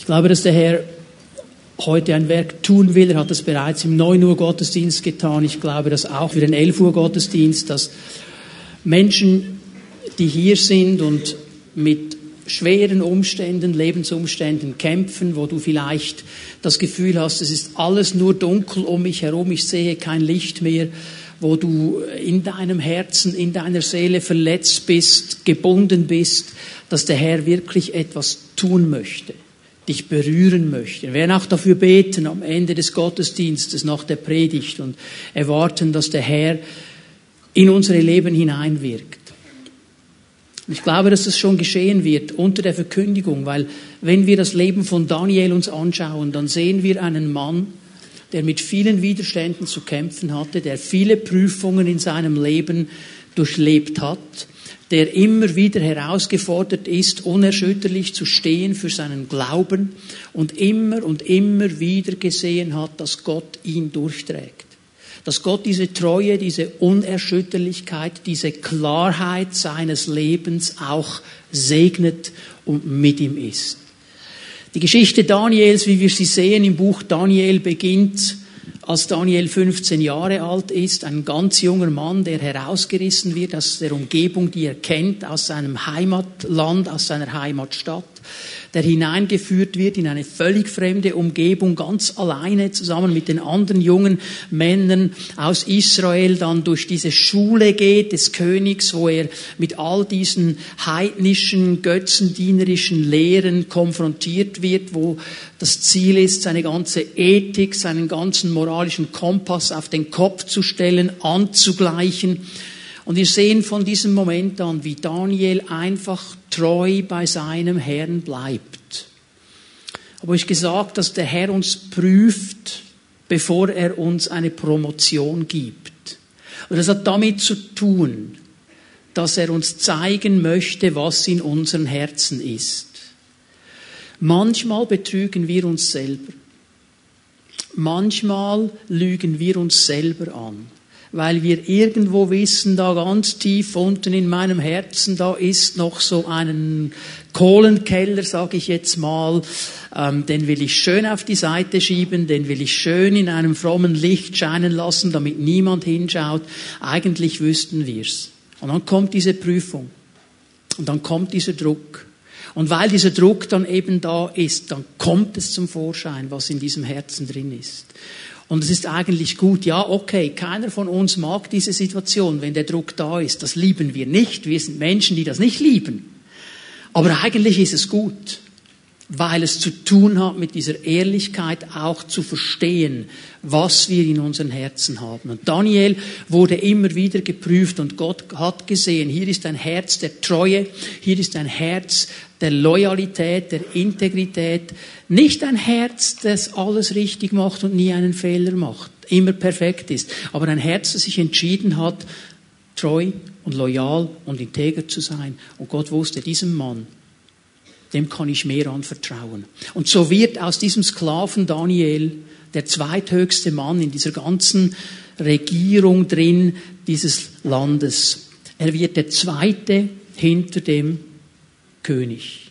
Ich glaube, dass der Herr heute ein Werk tun will. Er hat das bereits im 9 Uhr Gottesdienst getan. Ich glaube, dass auch für den 11 Uhr Gottesdienst, dass Menschen, die hier sind und mit schweren Umständen, Lebensumständen kämpfen, wo du vielleicht das Gefühl hast, es ist alles nur dunkel um mich herum, ich sehe kein Licht mehr, wo du in deinem Herzen, in deiner Seele verletzt bist, gebunden bist, dass der Herr wirklich etwas tun möchte dich berühren möchte. Wir werden auch dafür beten am Ende des Gottesdienstes nach der Predigt und erwarten, dass der Herr in unsere Leben hineinwirkt. ich glaube, dass das schon geschehen wird unter der Verkündigung, weil wenn wir das Leben von Daniel uns anschauen, dann sehen wir einen Mann, der mit vielen Widerständen zu kämpfen hatte, der viele Prüfungen in seinem Leben durchlebt hat, der immer wieder herausgefordert ist, unerschütterlich zu stehen für seinen Glauben und immer und immer wieder gesehen hat, dass Gott ihn durchträgt. Dass Gott diese Treue, diese Unerschütterlichkeit, diese Klarheit seines Lebens auch segnet und mit ihm ist. Die Geschichte Daniels, wie wir sie sehen im Buch Daniel, beginnt als Daniel 15 Jahre alt ist, ein ganz junger Mann, der herausgerissen wird aus der Umgebung, die er kennt, aus seinem Heimatland, aus seiner Heimatstadt, der hineingeführt wird in eine völlig fremde Umgebung, ganz alleine zusammen mit den anderen jungen Männern aus Israel, dann durch diese Schule geht des Königs, wo er mit all diesen heidnischen, götzendienerischen Lehren konfrontiert wird, wo das Ziel ist, seine ganze Ethik, seinen ganzen moralischen Kompass auf den Kopf zu stellen, anzugleichen und wir sehen von diesem Moment an, wie Daniel einfach treu bei seinem Herrn bleibt. Aber ich gesagt, dass der Herr uns prüft, bevor er uns eine Promotion gibt. Und das hat damit zu tun, dass er uns zeigen möchte, was in unseren Herzen ist. Manchmal betrügen wir uns selber. Manchmal lügen wir uns selber an weil wir irgendwo wissen, da ganz tief unten in meinem Herzen, da ist noch so einen Kohlenkeller, sage ich jetzt mal, ähm, den will ich schön auf die Seite schieben, den will ich schön in einem frommen Licht scheinen lassen, damit niemand hinschaut. Eigentlich wüssten wir's. Und dann kommt diese Prüfung. Und dann kommt dieser Druck. Und weil dieser Druck dann eben da ist, dann kommt es zum Vorschein, was in diesem Herzen drin ist. Und es ist eigentlich gut, ja, okay, keiner von uns mag diese Situation, wenn der Druck da ist. Das lieben wir nicht. Wir sind Menschen, die das nicht lieben. Aber eigentlich ist es gut, weil es zu tun hat mit dieser Ehrlichkeit auch zu verstehen, was wir in unseren Herzen haben. Und Daniel wurde immer wieder geprüft und Gott hat gesehen, hier ist ein Herz der Treue, hier ist ein Herz der Loyalität, der Integrität, nicht ein Herz, das alles richtig macht und nie einen Fehler macht, immer perfekt ist, aber ein Herz, das sich entschieden hat, treu und loyal und integer zu sein. Und Gott wusste, diesem Mann, dem kann ich mehr anvertrauen. Und so wird aus diesem Sklaven Daniel der zweithöchste Mann in dieser ganzen Regierung drin dieses Landes. Er wird der zweite hinter dem König.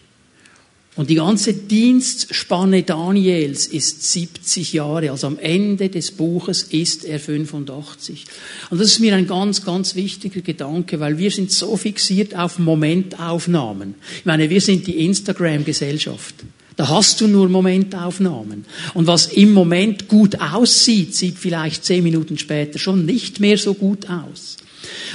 Und die ganze Dienstspanne Daniels ist 70 Jahre, also am Ende des Buches ist er 85. Und das ist mir ein ganz, ganz wichtiger Gedanke, weil wir sind so fixiert auf Momentaufnahmen. Ich meine, wir sind die Instagram-Gesellschaft. Da hast du nur Momentaufnahmen. Und was im Moment gut aussieht, sieht vielleicht zehn Minuten später schon nicht mehr so gut aus.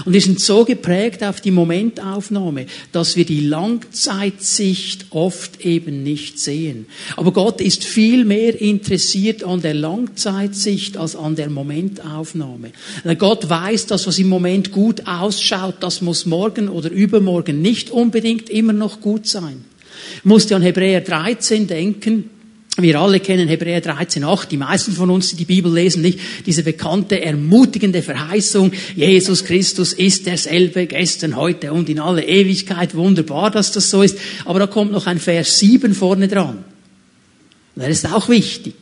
Und wir sind so geprägt auf die Momentaufnahme, dass wir die Langzeitsicht oft eben nicht sehen. Aber Gott ist viel mehr interessiert an der Langzeitsicht als an der Momentaufnahme. Gott weiß, dass was im Moment gut ausschaut, das muss morgen oder übermorgen nicht unbedingt immer noch gut sein. Ich musste an Hebräer 13 denken. Wir alle kennen Hebräer 13,8. Die meisten von uns, die die Bibel lesen, nicht diese bekannte, ermutigende Verheißung. Jesus Christus ist derselbe gestern, heute und in alle Ewigkeit. Wunderbar, dass das so ist. Aber da kommt noch ein Vers 7 vorne dran. Der ist auch wichtig.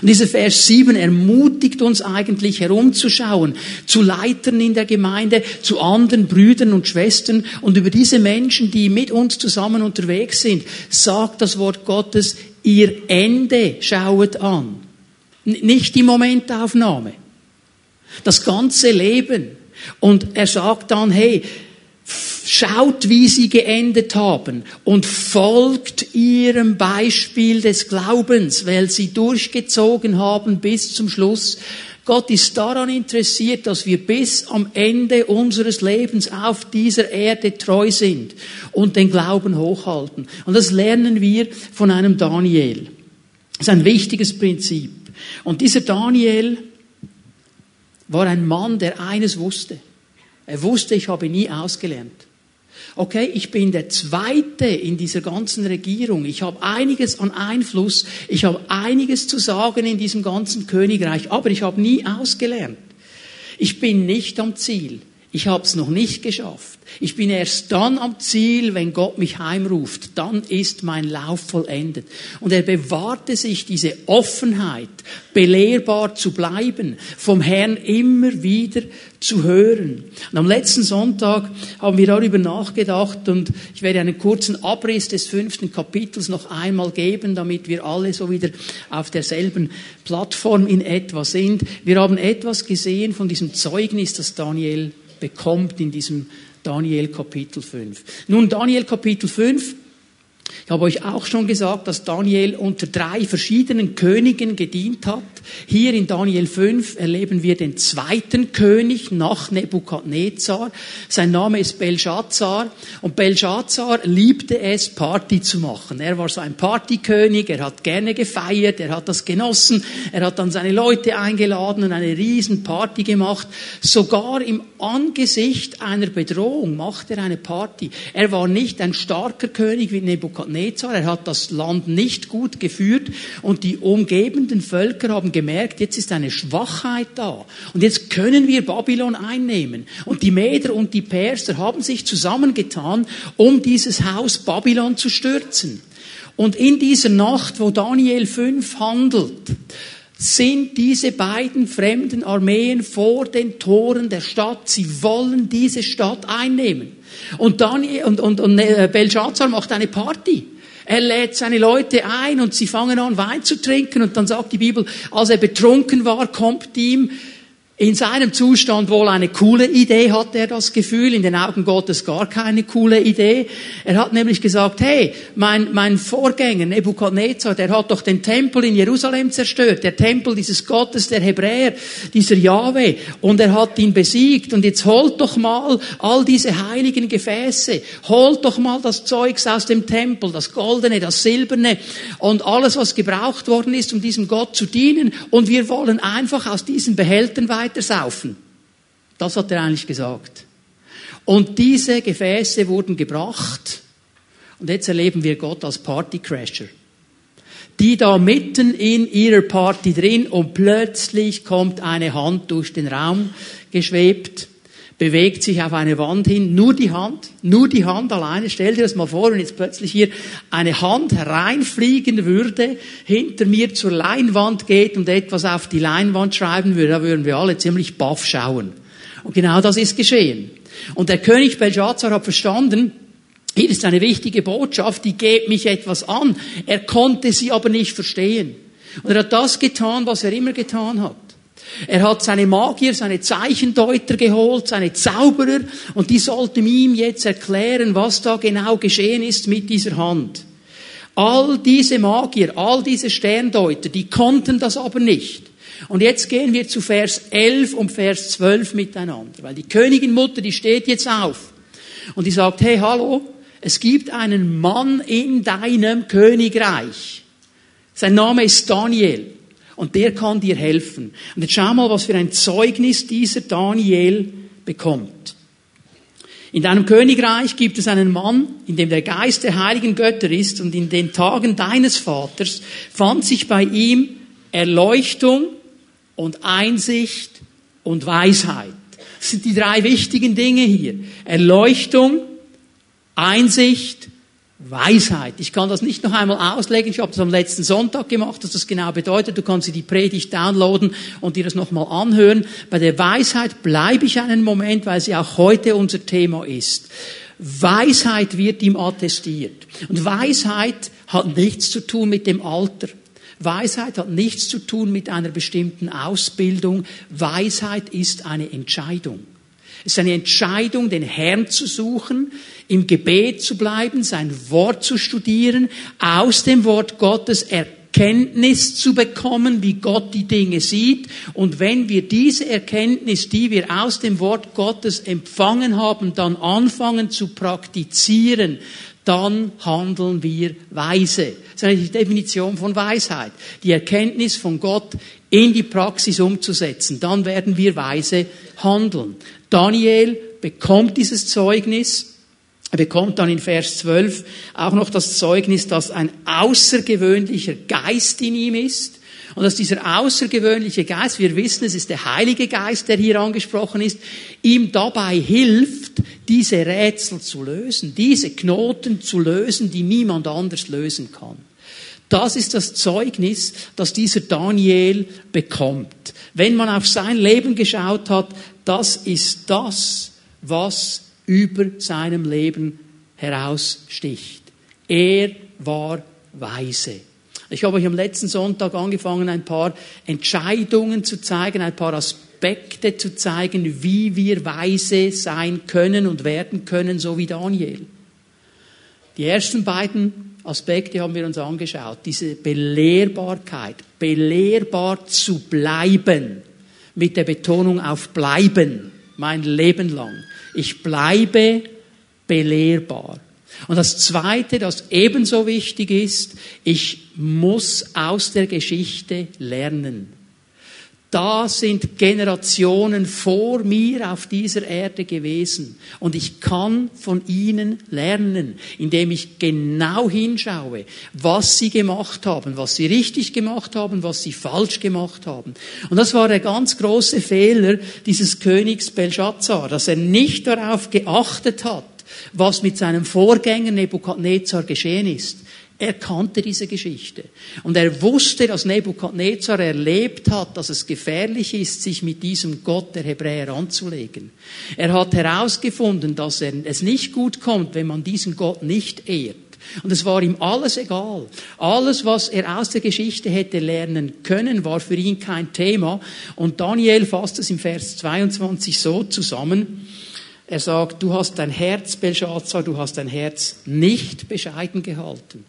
Und dieser Vers 7 ermutigt uns eigentlich herumzuschauen, zu Leitern in der Gemeinde, zu anderen Brüdern und Schwestern und über diese Menschen, die mit uns zusammen unterwegs sind, sagt das Wort Gottes, ihr Ende schauet an. Nicht die Momentaufnahme. Das ganze Leben. Und er sagt dann, hey, Schaut, wie sie geendet haben und folgt ihrem Beispiel des Glaubens, weil sie durchgezogen haben bis zum Schluss. Gott ist daran interessiert, dass wir bis am Ende unseres Lebens auf dieser Erde treu sind und den Glauben hochhalten. Und das lernen wir von einem Daniel. Das ist ein wichtiges Prinzip. Und dieser Daniel war ein Mann, der eines wusste. Er wusste, ich habe nie ausgelernt okay, ich bin der Zweite in dieser ganzen Regierung, ich habe einiges an Einfluss, ich habe einiges zu sagen in diesem ganzen Königreich, aber ich habe nie ausgelernt. Ich bin nicht am Ziel. Ich habe es noch nicht geschafft. Ich bin erst dann am Ziel, wenn Gott mich heimruft. Dann ist mein Lauf vollendet. Und er bewahrte sich diese Offenheit, belehrbar zu bleiben, vom Herrn immer wieder zu hören. Und am letzten Sonntag haben wir darüber nachgedacht und ich werde einen kurzen Abriss des fünften Kapitels noch einmal geben, damit wir alle so wieder auf derselben Plattform in etwa sind. Wir haben etwas gesehen von diesem Zeugnis, das Daniel bekommt in diesem Daniel Kapitel 5. Nun, Daniel Kapitel 5 ich habe euch auch schon gesagt, dass Daniel unter drei verschiedenen Königen gedient hat. Hier in Daniel 5 erleben wir den zweiten König nach Nebukadnezar. Sein Name ist Belshazzar. Und Belshazzar liebte es, Party zu machen. Er war so ein Partykönig, er hat gerne gefeiert, er hat das genossen, er hat dann seine Leute eingeladen und eine riesen Party gemacht. Sogar im Angesicht einer Bedrohung macht er eine Party. Er war nicht ein starker König wie Nebukadnezar, er hat das Land nicht gut geführt und die umgebenden Völker haben gemerkt, jetzt ist eine Schwachheit da und jetzt können wir Babylon einnehmen. Und die Meder und die Perser haben sich zusammengetan, um dieses Haus Babylon zu stürzen. Und in dieser Nacht, wo Daniel 5 handelt, sind diese beiden fremden Armeen vor den Toren der Stadt. Sie wollen diese Stadt einnehmen. Und, Daniel, und, und, und äh, Belshazzar macht eine Party. Er lädt seine Leute ein und sie fangen an Wein zu trinken. Und dann sagt die Bibel, als er betrunken war, kommt ihm in seinem Zustand wohl eine coole Idee, hat er das Gefühl, in den Augen Gottes gar keine coole Idee. Er hat nämlich gesagt, hey, mein, mein Vorgänger Nebukadnezar, der hat doch den Tempel in Jerusalem zerstört, der Tempel dieses Gottes der Hebräer, dieser Yahweh, und er hat ihn besiegt, und jetzt holt doch mal all diese heiligen Gefäße, holt doch mal das Zeugs aus dem Tempel, das Goldene, das Silberne, und alles, was gebraucht worden ist, um diesem Gott zu dienen, und wir wollen einfach aus diesen Behältern weiter weiter saufen. Das hat er eigentlich gesagt. Und diese Gefäße wurden gebracht. Und jetzt erleben wir Gott als Partycrasher. Die da mitten in ihrer Party drin und plötzlich kommt eine Hand durch den Raum geschwebt bewegt sich auf eine Wand hin, nur die Hand, nur die Hand alleine. Stell dir das mal vor, wenn jetzt plötzlich hier eine Hand reinfliegen würde, hinter mir zur Leinwand geht und etwas auf die Leinwand schreiben würde, da würden wir alle ziemlich baff schauen. Und genau das ist geschehen. Und der König Belshazzar hat verstanden, hier ist eine wichtige Botschaft, die geht mich etwas an. Er konnte sie aber nicht verstehen. Und er hat das getan, was er immer getan hat. Er hat seine Magier, seine Zeichendeuter geholt, seine Zauberer, und die sollten ihm jetzt erklären, was da genau geschehen ist mit dieser Hand. All diese Magier, all diese Sterndeuter, die konnten das aber nicht. Und jetzt gehen wir zu Vers 11 und Vers 12 miteinander, weil die Königin Mutter, die steht jetzt auf und die sagt, hey, hallo, es gibt einen Mann in deinem Königreich. Sein Name ist Daniel und der kann dir helfen. Und jetzt schau mal, was für ein Zeugnis dieser Daniel bekommt. In deinem Königreich gibt es einen Mann, in dem der Geist der heiligen Götter ist und in den Tagen deines Vaters fand sich bei ihm Erleuchtung und Einsicht und Weisheit. Das sind die drei wichtigen Dinge hier. Erleuchtung, Einsicht Weisheit. Ich kann das nicht noch einmal auslegen. Ich habe das am letzten Sonntag gemacht, was das genau bedeutet. Du kannst dir die Predigt downloaden und dir das nochmal anhören. Bei der Weisheit bleibe ich einen Moment, weil sie auch heute unser Thema ist. Weisheit wird ihm attestiert. Und Weisheit hat nichts zu tun mit dem Alter. Weisheit hat nichts zu tun mit einer bestimmten Ausbildung. Weisheit ist eine Entscheidung. Es ist eine Entscheidung, den Herrn zu suchen, im Gebet zu bleiben, sein Wort zu studieren, aus dem Wort Gottes Erkenntnis zu bekommen, wie Gott die Dinge sieht. Und wenn wir diese Erkenntnis, die wir aus dem Wort Gottes empfangen haben, dann anfangen zu praktizieren, dann handeln wir weise. Das ist eine Definition von Weisheit. Die Erkenntnis von Gott in die Praxis umzusetzen. Dann werden wir weise handeln. Daniel bekommt dieses Zeugnis. Er bekommt dann in Vers 12 auch noch das Zeugnis, dass ein außergewöhnlicher Geist in ihm ist. Und dass dieser außergewöhnliche Geist, wir wissen, es ist der Heilige Geist, der hier angesprochen ist, ihm dabei hilft, diese Rätsel zu lösen, diese Knoten zu lösen, die niemand anders lösen kann. Das ist das Zeugnis, das dieser Daniel bekommt. Wenn man auf sein Leben geschaut hat, das ist das, was über seinem Leben heraussticht. Er war weise. Ich habe euch am letzten Sonntag angefangen, ein paar Entscheidungen zu zeigen, ein paar Aspekte zu zeigen, wie wir weise sein können und werden können, so wie Daniel. Die ersten beiden Aspekte haben wir uns angeschaut. Diese Belehrbarkeit, belehrbar zu bleiben, mit der Betonung auf bleiben, mein Leben lang. Ich bleibe belehrbar. Und das Zweite, das ebenso wichtig ist, ich muss aus der Geschichte lernen. Da sind Generationen vor mir auf dieser Erde gewesen. Und ich kann von ihnen lernen, indem ich genau hinschaue, was sie gemacht haben, was sie richtig gemacht haben, was sie falsch gemacht haben. Und das war der ganz große Fehler dieses Königs Belshazzar, dass er nicht darauf geachtet hat, was mit seinem Vorgänger Nebukadnezar geschehen ist. Er kannte diese Geschichte. Und er wusste, dass Nebukadnezar erlebt hat, dass es gefährlich ist, sich mit diesem Gott der Hebräer anzulegen. Er hat herausgefunden, dass es nicht gut kommt, wenn man diesen Gott nicht ehrt. Und es war ihm alles egal. Alles, was er aus der Geschichte hätte lernen können, war für ihn kein Thema. Und Daniel fasst es im Vers 22 so zusammen. Er sagt, du hast dein Herz, Belshazzar, du hast dein Herz nicht bescheiden gehalten.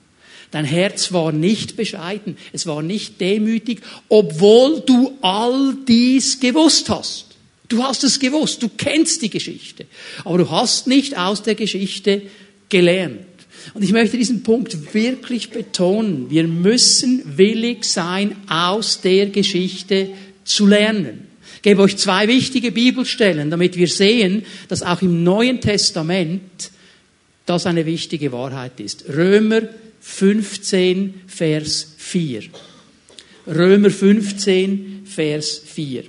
Dein Herz war nicht bescheiden, es war nicht demütig, obwohl du all dies gewusst hast. Du hast es gewusst, du kennst die Geschichte, aber du hast nicht aus der Geschichte gelernt. Und ich möchte diesen Punkt wirklich betonen. Wir müssen willig sein, aus der Geschichte zu lernen. Ich gebe euch zwei wichtige Bibelstellen, damit wir sehen, dass auch im Neuen Testament das eine wichtige Wahrheit ist. Römer 15, Vers 4. Römer 15, Vers 4.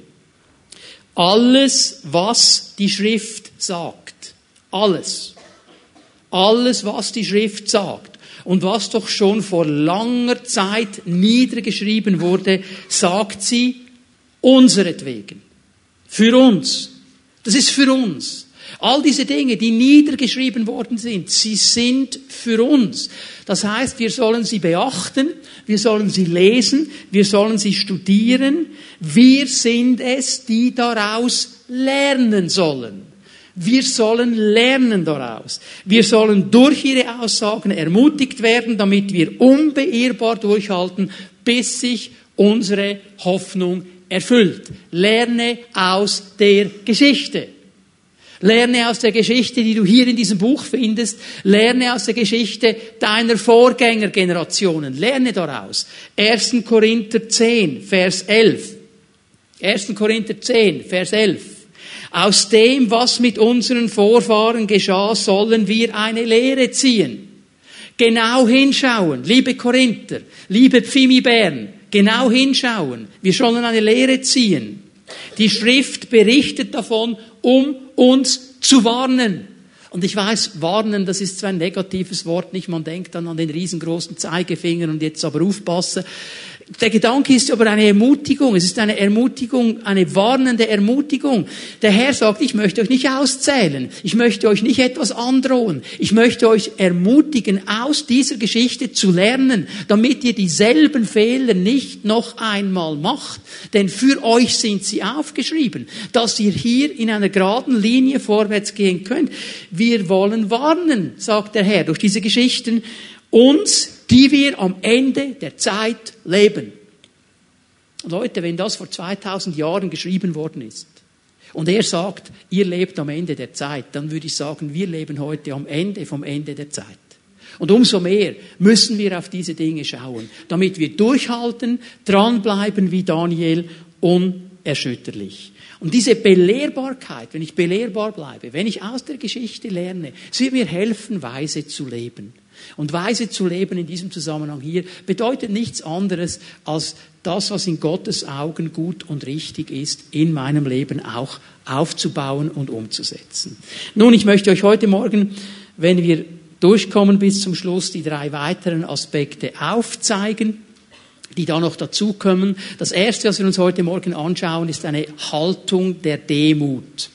Alles, was die Schrift sagt, alles, alles, was die Schrift sagt und was doch schon vor langer Zeit niedergeschrieben wurde, sagt sie unseretwegen. Für uns. Das ist für uns. All diese Dinge, die niedergeschrieben worden sind, sie sind für uns. Das heißt, wir sollen sie beachten, wir sollen sie lesen, wir sollen sie studieren. Wir sind es, die daraus lernen sollen. Wir sollen lernen daraus. Wir sollen durch ihre Aussagen ermutigt werden, damit wir unbeirrbar durchhalten, bis sich unsere Hoffnung erfüllt. Lerne aus der Geschichte. Lerne aus der Geschichte, die du hier in diesem Buch findest. Lerne aus der Geschichte deiner Vorgängergenerationen. Lerne daraus. 1. Korinther 10, Vers 11. 1. Korinther 10, Vers 11. Aus dem, was mit unseren Vorfahren geschah, sollen wir eine Lehre ziehen. Genau hinschauen, liebe Korinther, liebe Pfimi Bern, genau hinschauen. Wir sollen eine Lehre ziehen. Die Schrift berichtet davon, um uns zu warnen, Und ich weiß, warnen, das ist zwar ein negatives Wort, nicht? Man denkt dann an den riesengroßen Zeigefinger und jetzt aber aufpassen. Der Gedanke ist aber eine Ermutigung. Es ist eine Ermutigung, eine warnende Ermutigung. Der Herr sagt, ich möchte euch nicht auszählen. Ich möchte euch nicht etwas androhen. Ich möchte euch ermutigen, aus dieser Geschichte zu lernen, damit ihr dieselben Fehler nicht noch einmal macht. Denn für euch sind sie aufgeschrieben, dass ihr hier in einer geraden Linie vorwärts gehen könnt. Wir wollen warnen, sagt der Herr, durch diese Geschichten uns, die wir am Ende der Zeit leben. Leute, wenn das vor 2000 Jahren geschrieben worden ist und er sagt, ihr lebt am Ende der Zeit, dann würde ich sagen, wir leben heute am Ende vom Ende der Zeit. Und umso mehr müssen wir auf diese Dinge schauen, damit wir durchhalten, dranbleiben wie Daniel, unerschütterlich. Und diese Belehrbarkeit, wenn ich belehrbar bleibe, wenn ich aus der Geschichte lerne, es wird mir helfen, weise zu leben. Und weise zu leben in diesem Zusammenhang hier bedeutet nichts anderes als das, was in Gottes Augen gut und richtig ist, in meinem Leben auch aufzubauen und umzusetzen. Nun, ich möchte euch heute Morgen, wenn wir durchkommen bis zum Schluss, die drei weiteren Aspekte aufzeigen die da noch dazukommen. Das erste, was wir uns heute Morgen anschauen, ist eine Haltung der Demut.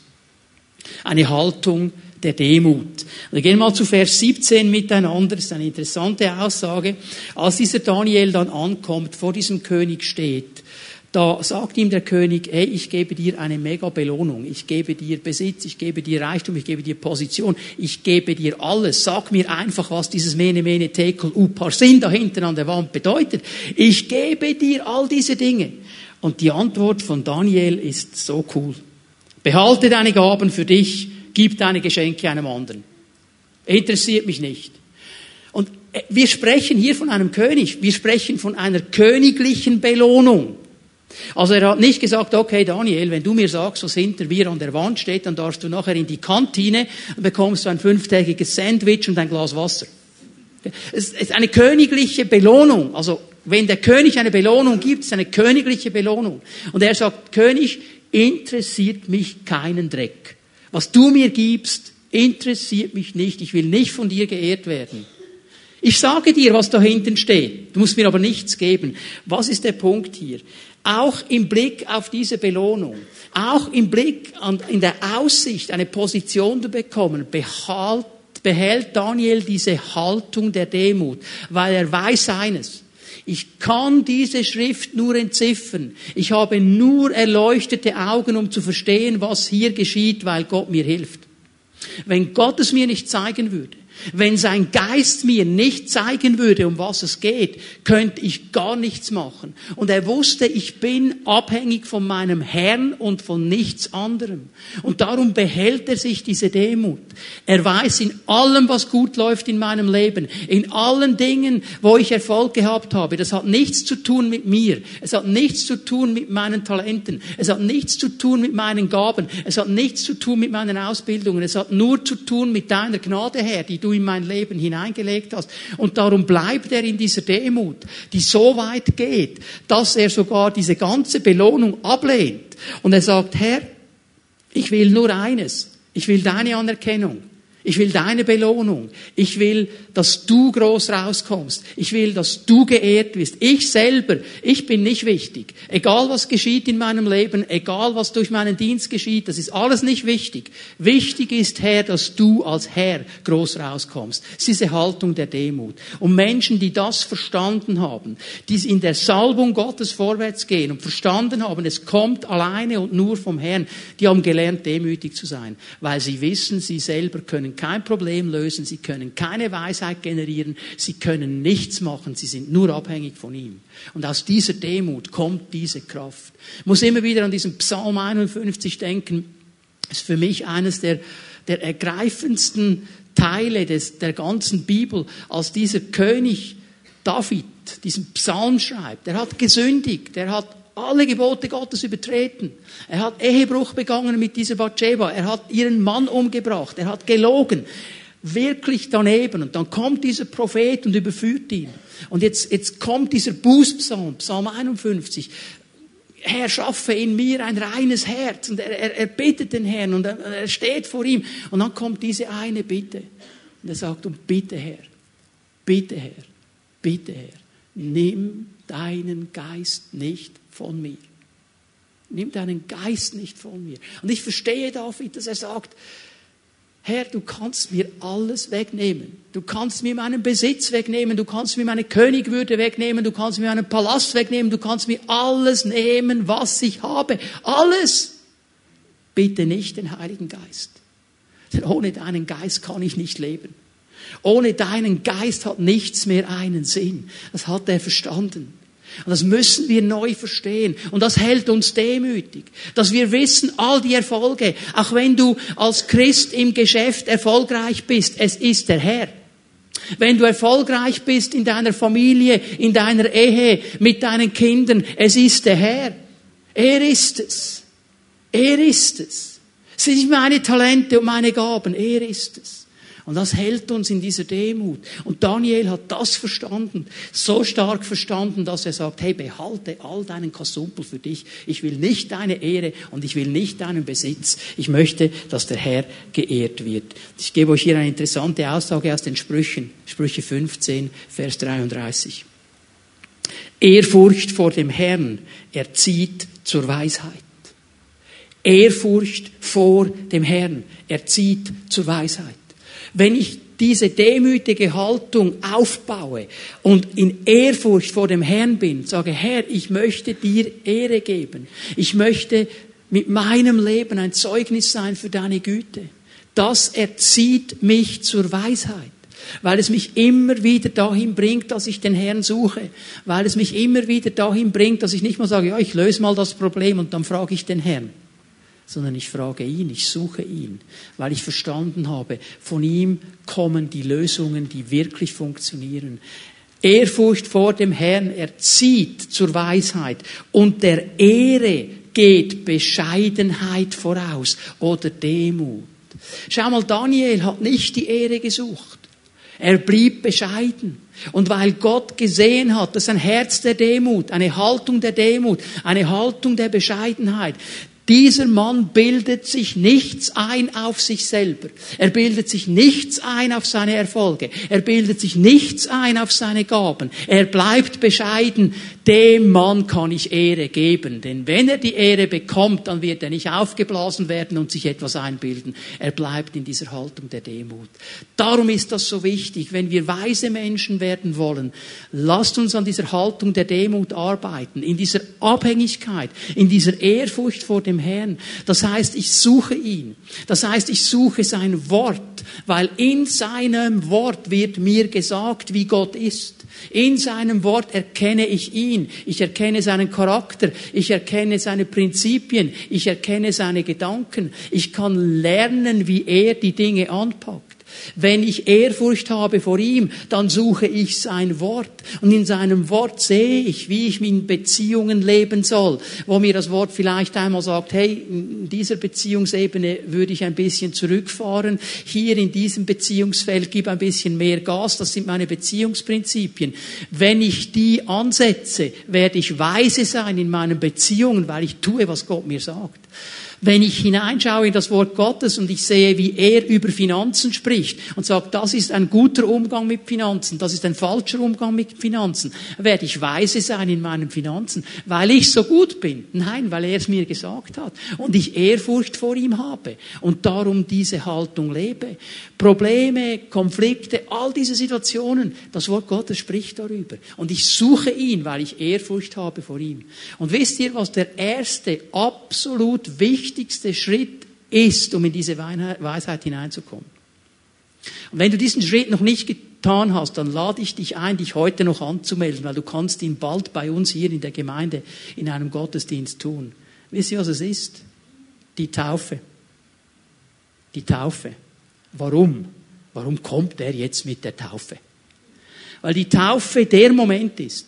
Eine Haltung der Demut. Wir gehen mal zu Vers 17 miteinander. Das ist eine interessante Aussage. Als dieser Daniel dann ankommt, vor diesem König steht, da sagt ihm der König, hey, ich gebe dir eine mega Belohnung. Ich gebe dir Besitz, ich gebe dir Reichtum, ich gebe dir Position, ich gebe dir alles. Sag mir einfach, was dieses Mene, Mene, Tekel, Uparsin da hinten an der Wand bedeutet. Ich gebe dir all diese Dinge. Und die Antwort von Daniel ist so cool. Behalte deine Gaben für dich gib deine Geschenke einem anderen. Interessiert mich nicht. Und äh, wir sprechen hier von einem König. Wir sprechen von einer königlichen Belohnung. Also er hat nicht gesagt, okay Daniel, wenn du mir sagst, was hinter mir an der Wand steht, dann darfst du nachher in die Kantine und bekommst du ein fünftägiges Sandwich und ein Glas Wasser. Es ist eine königliche Belohnung. Also wenn der König eine Belohnung gibt, ist es eine königliche Belohnung. Und er sagt, König, interessiert mich keinen Dreck. Was du mir gibst, interessiert mich nicht. Ich will nicht von dir geehrt werden. Ich sage dir, was da hinten steht. Du musst mir aber nichts geben. Was ist der Punkt hier? Auch im Blick auf diese Belohnung, auch im Blick an, in der Aussicht, eine Position zu bekommen, behalt, behält Daniel diese Haltung der Demut, weil er weiß eines. Ich kann diese Schrift nur entziffern. Ich habe nur erleuchtete Augen, um zu verstehen, was hier geschieht, weil Gott mir hilft. Wenn Gott es mir nicht zeigen würde, wenn sein Geist mir nicht zeigen würde, um was es geht, könnte ich gar nichts machen. Und er wusste, ich bin abhängig von meinem Herrn und von nichts anderem. Und darum behält er sich diese Demut. Er weiß in allem, was gut läuft in meinem Leben, in allen Dingen, wo ich Erfolg gehabt habe, das hat nichts zu tun mit mir. Es hat nichts zu tun mit meinen Talenten. Es hat nichts zu tun mit meinen Gaben. Es hat nichts zu tun mit meinen Ausbildungen. Es hat nur zu tun mit deiner Gnade, Herr, die du du in mein Leben hineingelegt hast. Und darum bleibt er in dieser Demut, die so weit geht, dass er sogar diese ganze Belohnung ablehnt. Und er sagt, Herr, ich will nur eines. Ich will deine Anerkennung. Ich will deine Belohnung. Ich will, dass du groß rauskommst. Ich will, dass du geehrt wirst. Ich selber, ich bin nicht wichtig. Egal was geschieht in meinem Leben, egal was durch meinen Dienst geschieht, das ist alles nicht wichtig. Wichtig ist, Herr, dass du als Herr groß rauskommst. Es ist diese Haltung der Demut. Und Menschen, die das verstanden haben, die in der Salbung Gottes vorwärts gehen und verstanden haben, es kommt alleine und nur vom Herrn, die haben gelernt, demütig zu sein, weil sie wissen, sie selber können kein Problem lösen, sie können keine Weisheit generieren, sie können nichts machen, sie sind nur abhängig von ihm. Und aus dieser Demut kommt diese Kraft. Ich muss immer wieder an diesen Psalm 51 denken, das ist für mich eines der, der ergreifendsten Teile des, der ganzen Bibel, als dieser König David diesen Psalm schreibt. Er hat gesündigt, er hat alle Gebote Gottes übertreten. Er hat Ehebruch begangen mit dieser Bathsheba. Er hat ihren Mann umgebracht. Er hat gelogen. Wirklich daneben. Und dann kommt dieser Prophet und überführt ihn. Und jetzt, jetzt kommt dieser Bußpsalm, Psalm 51. Herr, schaffe in mir ein reines Herz. Und er, er, er bittet den Herrn und er, er steht vor ihm. Und dann kommt diese eine Bitte. Und er sagt, und bitte Herr, bitte Herr, bitte Herr, nimm deinen Geist nicht von mir. Nimm deinen Geist nicht von mir. Und ich verstehe David, dass er sagt, Herr, du kannst mir alles wegnehmen. Du kannst mir meinen Besitz wegnehmen, du kannst mir meine Königwürde wegnehmen, du kannst mir meinen Palast wegnehmen, du kannst mir alles nehmen, was ich habe. Alles. Bitte nicht den Heiligen Geist. Denn ohne deinen Geist kann ich nicht leben. Ohne deinen Geist hat nichts mehr einen Sinn. Das hat er verstanden. Und das müssen wir neu verstehen. Und das hält uns demütig. Dass wir wissen, all die Erfolge, auch wenn du als Christ im Geschäft erfolgreich bist, es ist der Herr. Wenn du erfolgreich bist in deiner Familie, in deiner Ehe, mit deinen Kindern, es ist der Herr. Er ist es. Er ist es. Es sind meine Talente und meine Gaben. Er ist es. Und das hält uns in dieser Demut. Und Daniel hat das verstanden, so stark verstanden, dass er sagt, hey, behalte all deinen Kasumpel für dich. Ich will nicht deine Ehre und ich will nicht deinen Besitz. Ich möchte, dass der Herr geehrt wird. Ich gebe euch hier eine interessante Aussage aus den Sprüchen. Sprüche 15, Vers 33. Ehrfurcht vor dem Herrn erzieht zur Weisheit. Ehrfurcht vor dem Herrn erzieht zur Weisheit wenn ich diese demütige Haltung aufbaue und in Ehrfurcht vor dem Herrn bin, sage, Herr, ich möchte dir Ehre geben. Ich möchte mit meinem Leben ein Zeugnis sein für deine Güte. Das erzieht mich zur Weisheit weil es mich immer wieder dahin bringt, dass ich den Herrn suche, weil es mich immer wieder dahin bringt, dass ich nicht mal sage, ja, ich löse mal das Problem und dann frage ich den Herrn, sondern ich frage ihn, ich suche ihn, weil ich verstanden habe, von ihm kommen die Lösungen, die wirklich funktionieren. Ehrfurcht vor dem Herrn erzieht zur Weisheit und der Ehre geht Bescheidenheit voraus oder Demut. Schau mal, Daniel hat nicht die Ehre gesucht. Er blieb bescheiden. Und weil Gott gesehen hat, dass ein Herz der Demut, eine Haltung der Demut, eine Haltung der Bescheidenheit, dieser Mann bildet sich nichts ein auf sich selber. Er bildet sich nichts ein auf seine Erfolge. Er bildet sich nichts ein auf seine Gaben. Er bleibt bescheiden. Dem Mann kann ich Ehre geben. Denn wenn er die Ehre bekommt, dann wird er nicht aufgeblasen werden und sich etwas einbilden. Er bleibt in dieser Haltung der Demut. Darum ist das so wichtig. Wenn wir weise Menschen werden wollen, lasst uns an dieser Haltung der Demut arbeiten. In dieser Abhängigkeit, in dieser Ehrfurcht vor dem Herrn. Das heißt, ich suche ihn. Das heißt, ich suche sein Wort, weil in seinem Wort wird mir gesagt, wie Gott ist. In seinem Wort erkenne ich ihn. Ich erkenne seinen Charakter. Ich erkenne seine Prinzipien. Ich erkenne seine Gedanken. Ich kann lernen, wie er die Dinge anpackt. Wenn ich Ehrfurcht habe vor ihm, dann suche ich sein Wort. Und in seinem Wort sehe ich, wie ich in Beziehungen leben soll. Wo mir das Wort vielleicht einmal sagt, hey, in dieser Beziehungsebene würde ich ein bisschen zurückfahren. Hier in diesem Beziehungsfeld gib ein bisschen mehr Gas. Das sind meine Beziehungsprinzipien. Wenn ich die ansetze, werde ich weise sein in meinen Beziehungen, weil ich tue, was Gott mir sagt. Wenn ich hineinschaue in das Wort Gottes und ich sehe, wie er über Finanzen spricht und sagt, das ist ein guter Umgang mit Finanzen, das ist ein falscher Umgang mit Finanzen, werde ich weise sein in meinen Finanzen, weil ich so gut bin. Nein, weil er es mir gesagt hat und ich Ehrfurcht vor ihm habe und darum diese Haltung lebe. Probleme, Konflikte, all diese Situationen, das Wort Gottes spricht darüber. Und ich suche ihn, weil ich Ehrfurcht habe vor ihm. Und wisst ihr, was der erste absolut wichtige wichtigste Schritt ist, um in diese Weisheit hineinzukommen. Und wenn du diesen Schritt noch nicht getan hast, dann lade ich dich ein, dich heute noch anzumelden, weil du kannst ihn bald bei uns hier in der Gemeinde in einem Gottesdienst tun. Wisst ihr, was es ist? Die Taufe. Die Taufe. Warum? Warum kommt er jetzt mit der Taufe? Weil die Taufe der Moment ist,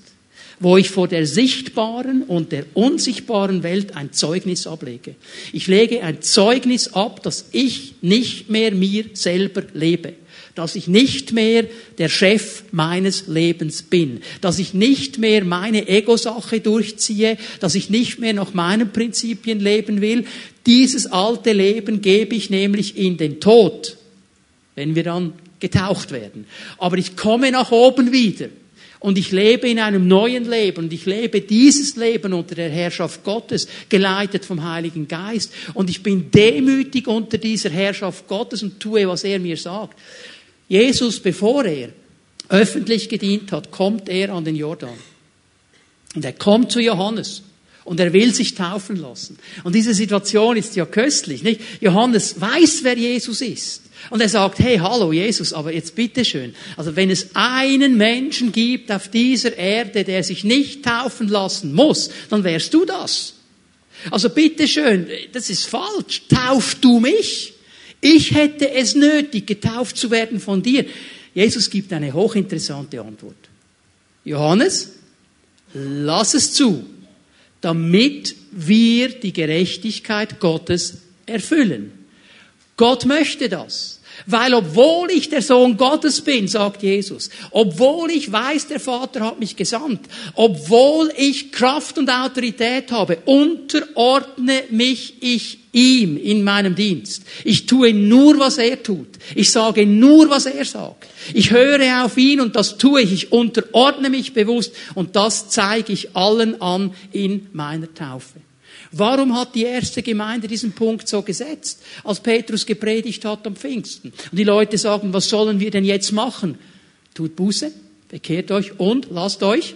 wo ich vor der sichtbaren und der unsichtbaren Welt ein Zeugnis ablege. Ich lege ein Zeugnis ab, dass ich nicht mehr mir selber lebe dass ich nicht mehr der Chef meines Lebens bin, dass ich nicht mehr meine Ego-Sache durchziehe, dass ich nicht mehr nach meinen Prinzipien leben will. Dieses alte Leben gebe ich nämlich in den Tod, wenn wir dann getaucht werden. Aber ich komme nach oben wieder. Und ich lebe in einem neuen Leben und ich lebe dieses Leben unter der Herrschaft Gottes, geleitet vom Heiligen Geist. Und ich bin demütig unter dieser Herrschaft Gottes und tue, was er mir sagt. Jesus, bevor er öffentlich gedient hat, kommt er an den Jordan. Und er kommt zu Johannes. Und er will sich taufen lassen. Und diese Situation ist ja köstlich, nicht? Johannes weiß, wer Jesus ist. Und er sagt, hey, hallo Jesus, aber jetzt bitteschön. Also wenn es einen Menschen gibt auf dieser Erde, der sich nicht taufen lassen muss, dann wärst du das. Also bitteschön, das ist falsch. Tauf du mich. Ich hätte es nötig, getauft zu werden von dir. Jesus gibt eine hochinteressante Antwort. Johannes, lass es zu, damit wir die Gerechtigkeit Gottes erfüllen. Gott möchte das. Weil obwohl ich der Sohn Gottes bin, sagt Jesus, obwohl ich weiß, der Vater hat mich gesandt, obwohl ich Kraft und Autorität habe, unterordne mich ich ihm in meinem Dienst. Ich tue nur, was er tut. Ich sage nur, was er sagt. Ich höre auf ihn und das tue ich. Ich unterordne mich bewusst und das zeige ich allen an in meiner Taufe. Warum hat die erste Gemeinde diesen Punkt so gesetzt, als Petrus gepredigt hat am Pfingsten? Und die Leute sagen, was sollen wir denn jetzt machen? Tut Buße, bekehrt euch und lasst euch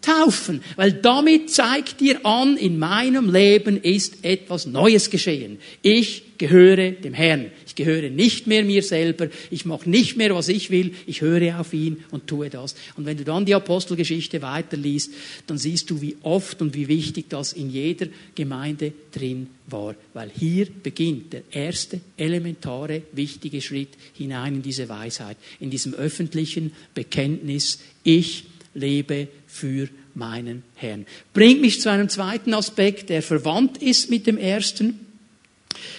taufen, weil damit zeigt dir an, in meinem Leben ist etwas Neues geschehen. Ich gehöre dem Herrn. Gehöre nicht mehr mir selber. Ich mache nicht mehr, was ich will. Ich höre auf ihn und tue das. Und wenn du dann die Apostelgeschichte weiterliest, dann siehst du, wie oft und wie wichtig das in jeder Gemeinde drin war. Weil hier beginnt der erste elementare, wichtige Schritt hinein in diese Weisheit, in diesem öffentlichen Bekenntnis. Ich lebe für meinen Herrn. Bringt mich zu einem zweiten Aspekt, der verwandt ist mit dem ersten.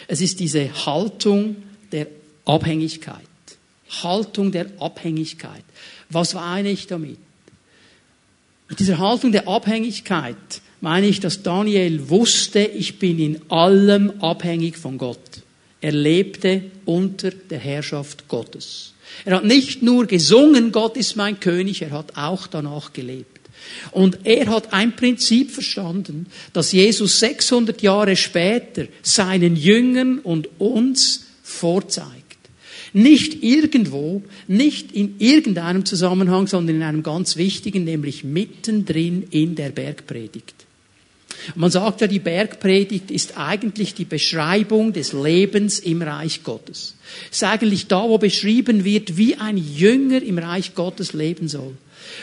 Es ist diese Haltung der Abhängigkeit. Haltung der Abhängigkeit. Was meine ich damit? Mit dieser Haltung der Abhängigkeit meine ich, dass Daniel wusste, ich bin in allem abhängig von Gott. Er lebte unter der Herrschaft Gottes. Er hat nicht nur gesungen, Gott ist mein König, er hat auch danach gelebt. Und er hat ein Prinzip verstanden, das Jesus 600 Jahre später seinen Jüngern und uns vorzeigt. Nicht irgendwo, nicht in irgendeinem Zusammenhang, sondern in einem ganz wichtigen, nämlich mittendrin in der Bergpredigt. Man sagt ja, die Bergpredigt ist eigentlich die Beschreibung des Lebens im Reich Gottes. Es ist eigentlich da, wo beschrieben wird, wie ein Jünger im Reich Gottes leben soll.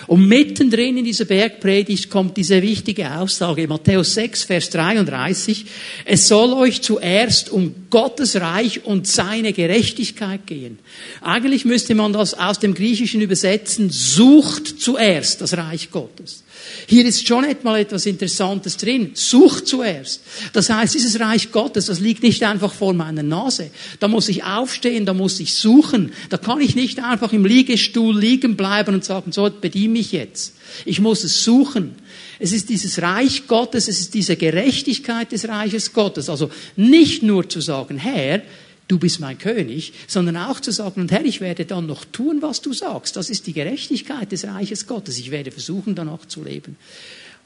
Und mittendrin in dieser Bergpredigt kommt diese wichtige Aussage, Matthäus 6, Vers 33, es soll euch zuerst um Gottes Reich und seine Gerechtigkeit gehen. Eigentlich müsste man das aus dem Griechischen übersetzen, sucht zuerst das Reich Gottes. Hier ist schon etwas etwas Interessantes drin. Sucht zuerst. Das heißt, dieses Reich Gottes, das liegt nicht einfach vor meiner Nase. Da muss ich aufstehen, da muss ich suchen. Da kann ich nicht einfach im Liegestuhl liegen bleiben und sagen, so bediene mich jetzt. Ich muss es suchen. Es ist dieses Reich Gottes, es ist diese Gerechtigkeit des Reiches Gottes. Also nicht nur zu sagen, Herr, du bist mein König, sondern auch zu sagen, und Herr, ich werde dann noch tun, was du sagst. Das ist die Gerechtigkeit des Reiches Gottes. Ich werde versuchen, danach zu leben.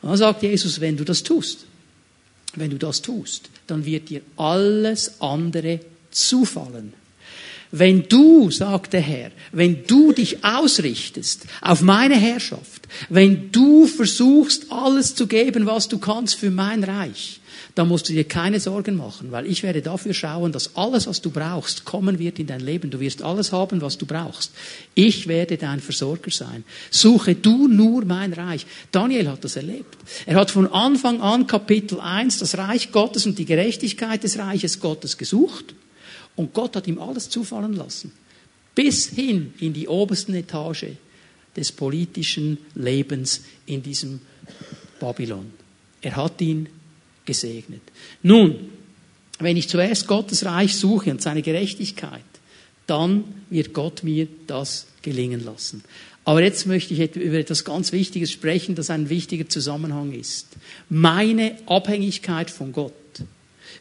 Und dann sagt Jesus, wenn du das tust, wenn du das tust, dann wird dir alles andere zufallen. Wenn du, sagt der Herr, wenn du dich ausrichtest auf meine Herrschaft, wenn du versuchst, alles zu geben, was du kannst für mein Reich, da musst du dir keine Sorgen machen, weil ich werde dafür schauen, dass alles, was du brauchst, kommen wird in dein Leben. Du wirst alles haben, was du brauchst. Ich werde dein Versorger sein. Suche du nur mein Reich. Daniel hat das erlebt. Er hat von Anfang an Kapitel 1 das Reich Gottes und die Gerechtigkeit des Reiches Gottes gesucht und Gott hat ihm alles zufallen lassen. Bis hin in die obersten Etage des politischen Lebens in diesem Babylon. Er hat ihn gesegnet. Nun, wenn ich zuerst Gottes Reich suche und seine Gerechtigkeit, dann wird Gott mir das gelingen lassen. Aber jetzt möchte ich über etwas ganz Wichtiges sprechen, das ein wichtiger Zusammenhang ist. Meine Abhängigkeit von Gott,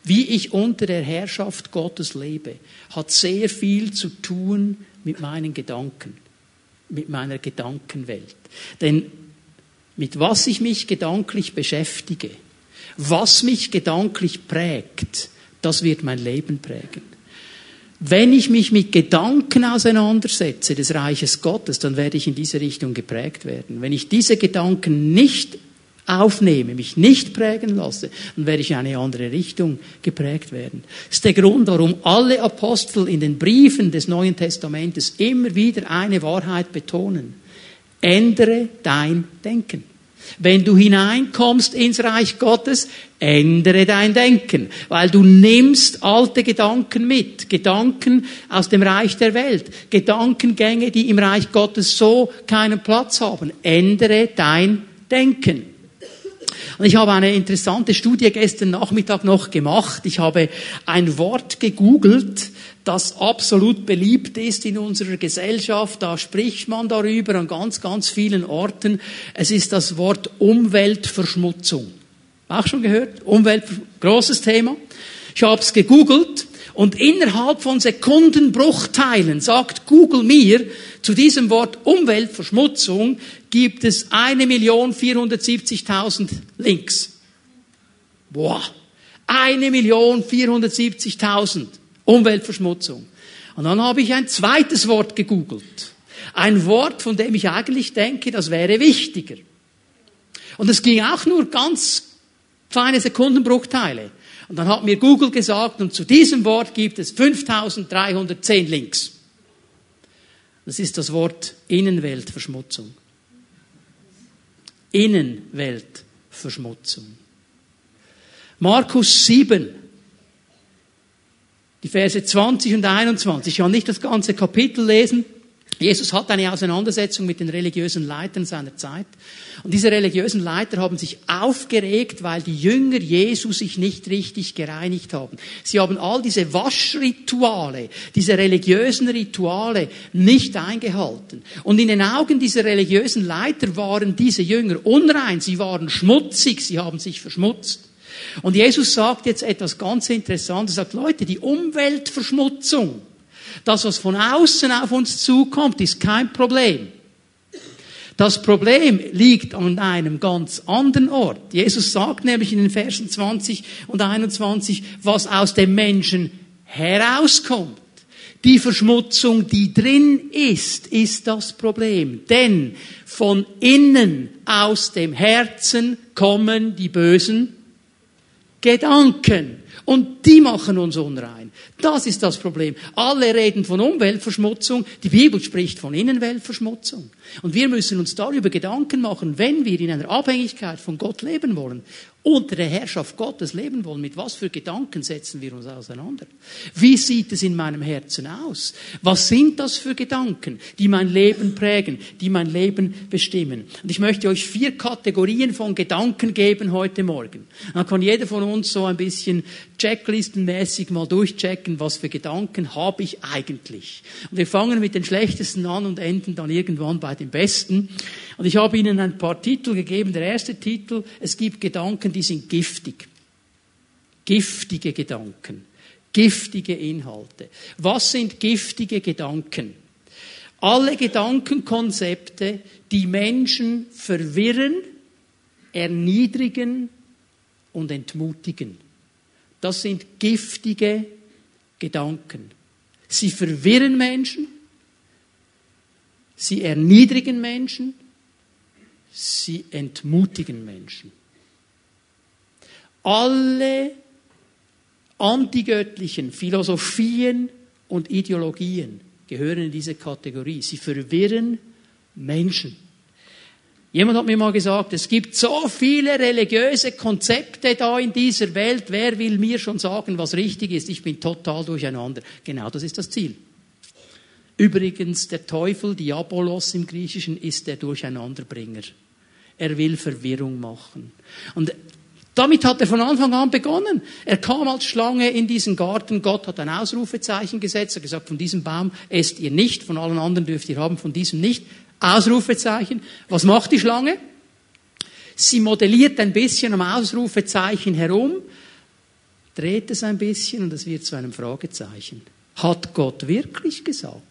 wie ich unter der Herrschaft Gottes lebe, hat sehr viel zu tun mit meinen Gedanken, mit meiner Gedankenwelt. Denn mit was ich mich gedanklich beschäftige, was mich gedanklich prägt, das wird mein Leben prägen. Wenn ich mich mit Gedanken auseinandersetze des Reiches Gottes, dann werde ich in diese Richtung geprägt werden. Wenn ich diese Gedanken nicht aufnehme, mich nicht prägen lasse, dann werde ich in eine andere Richtung geprägt werden. Das ist der Grund, warum alle Apostel in den Briefen des Neuen Testamentes immer wieder eine Wahrheit betonen. Ändere dein Denken. Wenn du hineinkommst ins Reich Gottes, ändere dein Denken, weil du nimmst alte Gedanken mit, Gedanken aus dem Reich der Welt, Gedankengänge, die im Reich Gottes so keinen Platz haben. Ändere dein Denken. Und ich habe eine interessante Studie gestern Nachmittag noch gemacht. Ich habe ein Wort gegoogelt, das absolut beliebt ist in unserer Gesellschaft. Da spricht man darüber an ganz, ganz vielen Orten. Es ist das Wort Umweltverschmutzung. Auch schon gehört? Umwelt, großes Thema. Ich habe es gegoogelt und innerhalb von Sekundenbruchteilen sagt Google mir, zu diesem Wort Umweltverschmutzung gibt es 1.470.000 Links. Boah. 1.470.000. Umweltverschmutzung. Und dann habe ich ein zweites Wort gegoogelt. Ein Wort, von dem ich eigentlich denke, das wäre wichtiger. Und es ging auch nur ganz kleine Sekundenbruchteile. Und dann hat mir Google gesagt, und zu diesem Wort gibt es 5310 Links. Das ist das Wort Innenweltverschmutzung. Innenweltverschmutzung. Markus 7 die Verse 20 und 21. Ich kann nicht das ganze Kapitel lesen. Jesus hat eine Auseinandersetzung mit den religiösen Leitern seiner Zeit. Und diese religiösen Leiter haben sich aufgeregt, weil die Jünger Jesu sich nicht richtig gereinigt haben. Sie haben all diese Waschrituale, diese religiösen Rituale nicht eingehalten. Und in den Augen dieser religiösen Leiter waren diese Jünger unrein, sie waren schmutzig, sie haben sich verschmutzt. Und Jesus sagt jetzt etwas ganz Interessantes. Er sagt, Leute, die Umweltverschmutzung, das, was von außen auf uns zukommt, ist kein Problem. Das Problem liegt an einem ganz anderen Ort. Jesus sagt nämlich in den Versen 20 und 21, was aus dem Menschen herauskommt. Die Verschmutzung, die drin ist, ist das Problem. Denn von innen aus dem Herzen kommen die bösen Gedanken. Und die machen uns unrein. Das ist das Problem. Alle reden von Umweltverschmutzung. Die Bibel spricht von Innenweltverschmutzung. Und wir müssen uns darüber Gedanken machen, wenn wir in einer Abhängigkeit von Gott leben wollen, unter der Herrschaft Gottes leben wollen, mit was für Gedanken setzen wir uns auseinander? Wie sieht es in meinem Herzen aus? Was sind das für Gedanken, die mein Leben prägen, die mein Leben bestimmen? Und ich möchte euch vier Kategorien von Gedanken geben heute Morgen. Dann kann jeder von uns so ein bisschen checklistenmäßig mal durchchecken, was für Gedanken habe ich eigentlich. Und wir fangen mit den schlechtesten an und enden dann irgendwann bei den besten. Und ich habe Ihnen ein paar Titel gegeben. Der erste Titel, es gibt Gedanken, die sind giftig. Giftige Gedanken. Giftige Inhalte. Was sind giftige Gedanken? Alle Gedankenkonzepte, die Menschen verwirren, erniedrigen und entmutigen. Das sind giftige Gedanken. Sie verwirren Menschen, sie erniedrigen Menschen sie entmutigen Menschen. Alle antigöttlichen Philosophien und Ideologien gehören in diese Kategorie. Sie verwirren Menschen. Jemand hat mir mal gesagt, es gibt so viele religiöse Konzepte da in dieser Welt. Wer will mir schon sagen, was richtig ist? Ich bin total durcheinander. Genau das ist das Ziel. Übrigens, der Teufel, Diabolos im Griechischen, ist der Durcheinanderbringer. Er will Verwirrung machen. Und Damit hat er von Anfang an begonnen. Er kam als Schlange in diesen Garten. Gott hat ein Ausrufezeichen gesetzt. Er hat gesagt, von diesem Baum esst ihr nicht, von allen anderen dürft ihr haben, von diesem nicht. Ausrufezeichen. Was macht die Schlange? Sie modelliert ein bisschen am Ausrufezeichen herum, dreht es ein bisschen und es wird zu einem Fragezeichen. Hat Gott wirklich gesagt?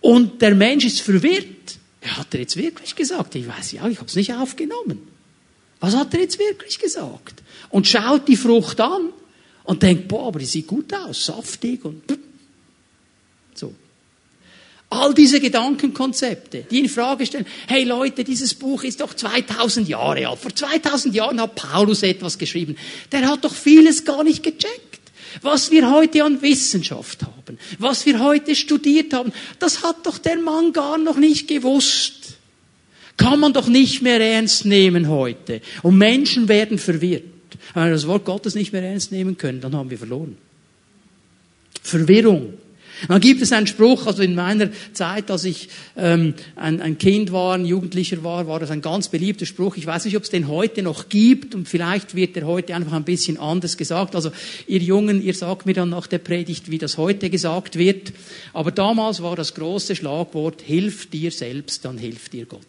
Und der Mensch ist verwirrt. Er hat er jetzt wirklich gesagt? Ich weiß ja, ich habe es nicht aufgenommen. Was hat er jetzt wirklich gesagt? Und schaut die Frucht an und denkt, boah, aber die sieht gut aus, saftig und so. All diese Gedankenkonzepte, die in Frage stellen, hey Leute, dieses Buch ist doch 2000 Jahre alt. Vor 2000 Jahren hat Paulus etwas geschrieben. Der hat doch vieles gar nicht gecheckt. Was wir heute an Wissenschaft haben, was wir heute studiert haben, das hat doch der Mann gar noch nicht gewusst. Kann man doch nicht mehr ernst nehmen heute. Und Menschen werden verwirrt. Wenn wir das Wort Gottes nicht mehr ernst nehmen können, dann haben wir verloren. Verwirrung. Dann gibt es einen Spruch, also in meiner Zeit, als ich ähm, ein, ein Kind war, ein Jugendlicher war, war das ein ganz beliebter Spruch. Ich weiß nicht, ob es den heute noch gibt und vielleicht wird der heute einfach ein bisschen anders gesagt. Also ihr Jungen, ihr sagt mir dann nach der Predigt, wie das heute gesagt wird. Aber damals war das große Schlagwort, hilf dir selbst, dann hilft dir Gott.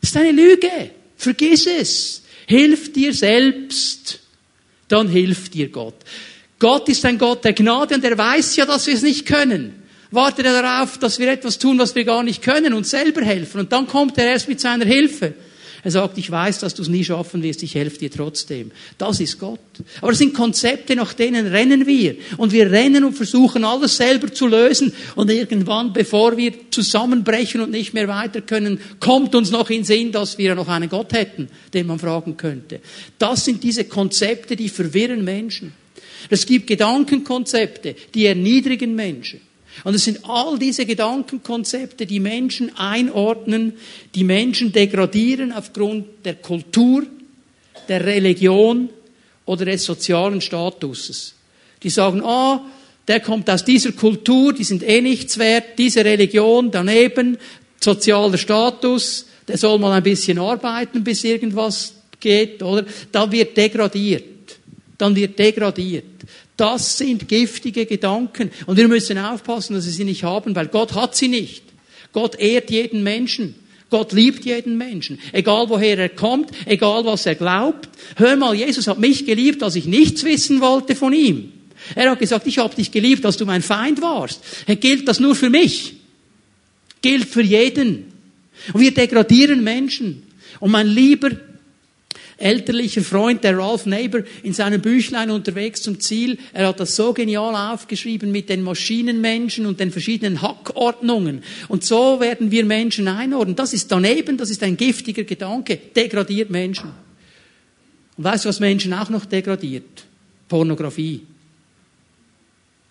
Das ist eine Lüge. Vergiss es. Hilf dir selbst, dann hilft dir Gott. Gott ist ein Gott der Gnade und er weiß ja, dass wir es nicht können. Wartet er darauf, dass wir etwas tun, was wir gar nicht können und selber helfen. Und dann kommt er erst mit seiner Hilfe. Er sagt, ich weiß, dass du es nie schaffen wirst, ich helfe dir trotzdem. Das ist Gott. Aber das sind Konzepte, nach denen rennen wir. Und wir rennen und versuchen alles selber zu lösen. Und irgendwann, bevor wir zusammenbrechen und nicht mehr weiter können, kommt uns noch in Sinn, dass wir noch einen Gott hätten, den man fragen könnte. Das sind diese Konzepte, die verwirren Menschen. Es gibt Gedankenkonzepte, die erniedrigen Menschen. Und es sind all diese Gedankenkonzepte, die Menschen einordnen, die Menschen degradieren aufgrund der Kultur, der Religion oder des sozialen Statuses. Die sagen, ah, der kommt aus dieser Kultur, die sind eh nichts wert, diese Religion daneben, sozialer Status, der soll mal ein bisschen arbeiten, bis irgendwas geht, oder? Da wird degradiert. Dann wird degradiert. Das sind giftige Gedanken. Und wir müssen aufpassen, dass wir sie nicht haben, weil Gott hat sie nicht. Gott ehrt jeden Menschen. Gott liebt jeden Menschen. Egal woher er kommt, egal was er glaubt. Hör mal, Jesus hat mich geliebt, als ich nichts wissen wollte von ihm. Er hat gesagt, ich habe dich geliebt, als du mein Feind warst. Gilt das nur für mich? Gilt für jeden. Und wir degradieren Menschen. Und mein lieber elterlicher Freund, der Ralph Neighbor, in seinem Büchlein unterwegs zum Ziel. Er hat das so genial aufgeschrieben mit den Maschinenmenschen und den verschiedenen Hackordnungen. Und so werden wir Menschen einordnen. Das ist daneben, das ist ein giftiger Gedanke, degradiert Menschen. Und weißt du, was Menschen auch noch degradiert? Pornografie.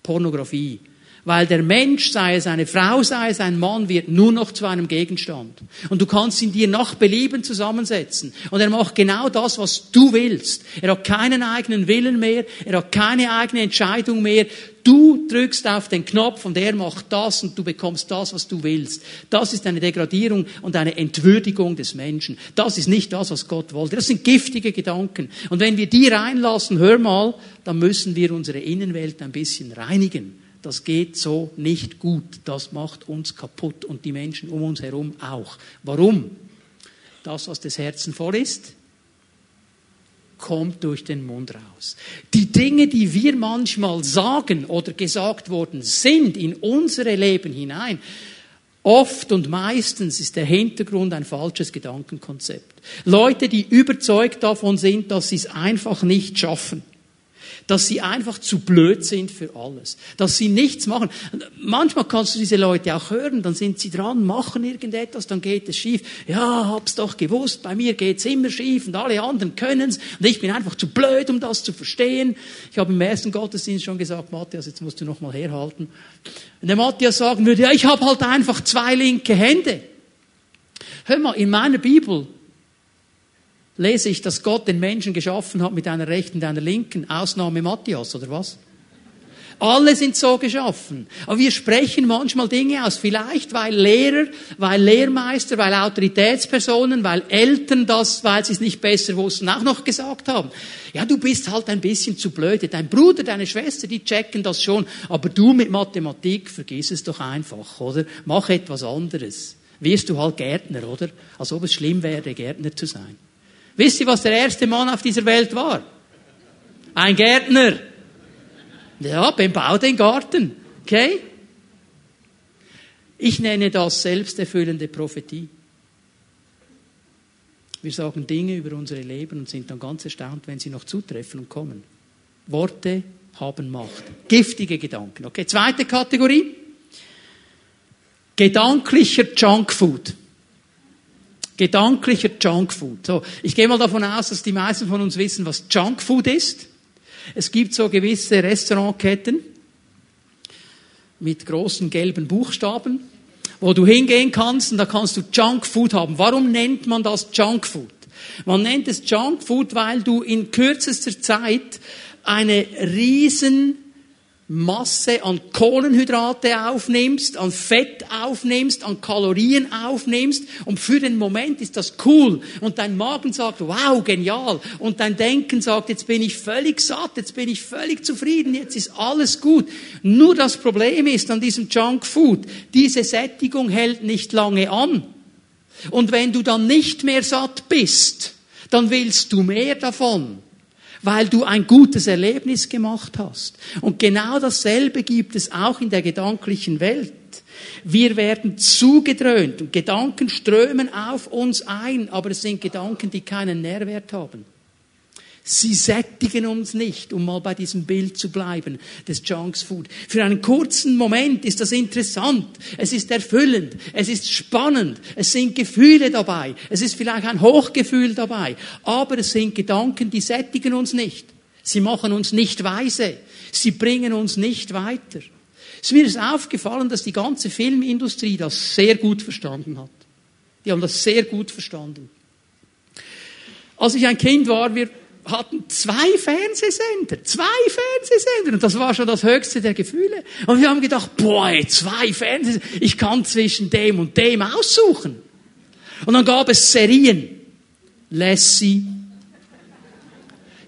Pornografie. Weil der Mensch, sei es eine Frau, sei es ein Mann, wird nur noch zu einem Gegenstand. Und du kannst ihn dir nach Belieben zusammensetzen. Und er macht genau das, was du willst. Er hat keinen eigenen Willen mehr. Er hat keine eigene Entscheidung mehr. Du drückst auf den Knopf und er macht das und du bekommst das, was du willst. Das ist eine Degradierung und eine Entwürdigung des Menschen. Das ist nicht das, was Gott wollte. Das sind giftige Gedanken. Und wenn wir die reinlassen, hör mal, dann müssen wir unsere Innenwelt ein bisschen reinigen das geht so nicht gut. Das macht uns kaputt und die Menschen um uns herum auch. Warum? Das, was des Herzen voll ist, kommt durch den Mund raus. Die Dinge, die wir manchmal sagen oder gesagt worden sind in unsere Leben hinein, Oft und meistens ist der Hintergrund ein falsches Gedankenkonzept. Leute, die überzeugt davon sind, dass sie es einfach nicht schaffen dass sie einfach zu blöd sind für alles, dass sie nichts machen. Manchmal kannst du diese Leute auch hören, dann sind sie dran, machen irgendetwas, dann geht es schief. Ja, hab's doch gewusst, bei mir geht's immer schief und alle anderen können's und ich bin einfach zu blöd, um das zu verstehen. Ich habe im ersten Gottesdienst schon gesagt, Matthias, jetzt musst du noch mal herhalten. Wenn der Matthias sagen würde, ja, ich habe halt einfach zwei linke Hände. Hör mal, in meiner Bibel lese ich, dass Gott den Menschen geschaffen hat mit einer rechten und einer linken. Ausnahme Matthias, oder was? Alle sind so geschaffen. Aber wir sprechen manchmal Dinge aus. Vielleicht weil Lehrer, weil Lehrmeister, weil Autoritätspersonen, weil Eltern das, weil sie es nicht besser wussten, auch noch gesagt haben. Ja, du bist halt ein bisschen zu blöde. Dein Bruder, deine Schwester, die checken das schon. Aber du mit Mathematik, vergiss es doch einfach, oder? Mach etwas anderes. Wirst du halt Gärtner, oder? Als ob es schlimm wäre, Gärtner zu sein. Wisst ihr, was der erste Mann auf dieser Welt war? Ein Gärtner. Ja, bau den Garten. Okay? Ich nenne das selbsterfüllende Prophetie. Wir sagen Dinge über unsere Leben und sind dann ganz erstaunt, wenn sie noch zutreffen und kommen. Worte haben Macht. Giftige Gedanken. Okay, zweite Kategorie. Gedanklicher Junkfood. Gedanklicher Junkfood. So, ich gehe mal davon aus, dass die meisten von uns wissen, was Junkfood ist. Es gibt so gewisse Restaurantketten mit großen gelben Buchstaben, wo du hingehen kannst und da kannst du Junkfood haben. Warum nennt man das Junkfood? Man nennt es Junkfood, weil du in kürzester Zeit eine riesen Masse an Kohlenhydrate aufnimmst, an Fett aufnimmst, an Kalorien aufnimmst und für den Moment ist das cool und dein Magen sagt, wow, genial und dein Denken sagt, jetzt bin ich völlig satt, jetzt bin ich völlig zufrieden, jetzt ist alles gut. Nur das Problem ist an diesem Junkfood, diese Sättigung hält nicht lange an. Und wenn du dann nicht mehr satt bist, dann willst du mehr davon weil du ein gutes Erlebnis gemacht hast. Und genau dasselbe gibt es auch in der gedanklichen Welt. Wir werden zugedröhnt und Gedanken strömen auf uns ein, aber es sind Gedanken, die keinen Nährwert haben. Sie sättigen uns nicht, um mal bei diesem Bild zu bleiben, des Junks Food. Für einen kurzen Moment ist das interessant, es ist erfüllend, es ist spannend, es sind Gefühle dabei, es ist vielleicht ein Hochgefühl dabei, aber es sind Gedanken, die sättigen uns nicht. Sie machen uns nicht weise, sie bringen uns nicht weiter. Es mir ist aufgefallen, dass die ganze Filmindustrie das sehr gut verstanden hat. Die haben das sehr gut verstanden. Als ich ein Kind war, wir hatten zwei Fernsehsender, zwei Fernsehsender. Und das war schon das höchste der Gefühle. Und wir haben gedacht, boah, zwei Fernsehsender, ich kann zwischen dem und dem aussuchen. Und dann gab es Serien. Lassie,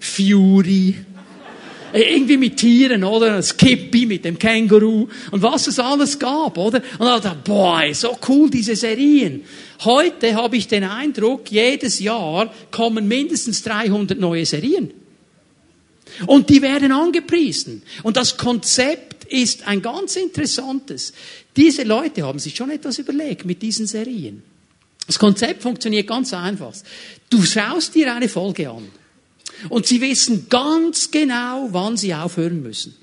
Fury, irgendwie mit Tieren, oder? Skippy mit dem Känguru und was es alles gab, oder? Und dann dachte boah, so cool diese Serien. Heute habe ich den Eindruck, jedes Jahr kommen mindestens 300 neue Serien. Und die werden angepriesen. Und das Konzept ist ein ganz interessantes. Diese Leute haben sich schon etwas überlegt mit diesen Serien. Das Konzept funktioniert ganz einfach. Du schaust dir eine Folge an. Und sie wissen ganz genau, wann sie aufhören müssen.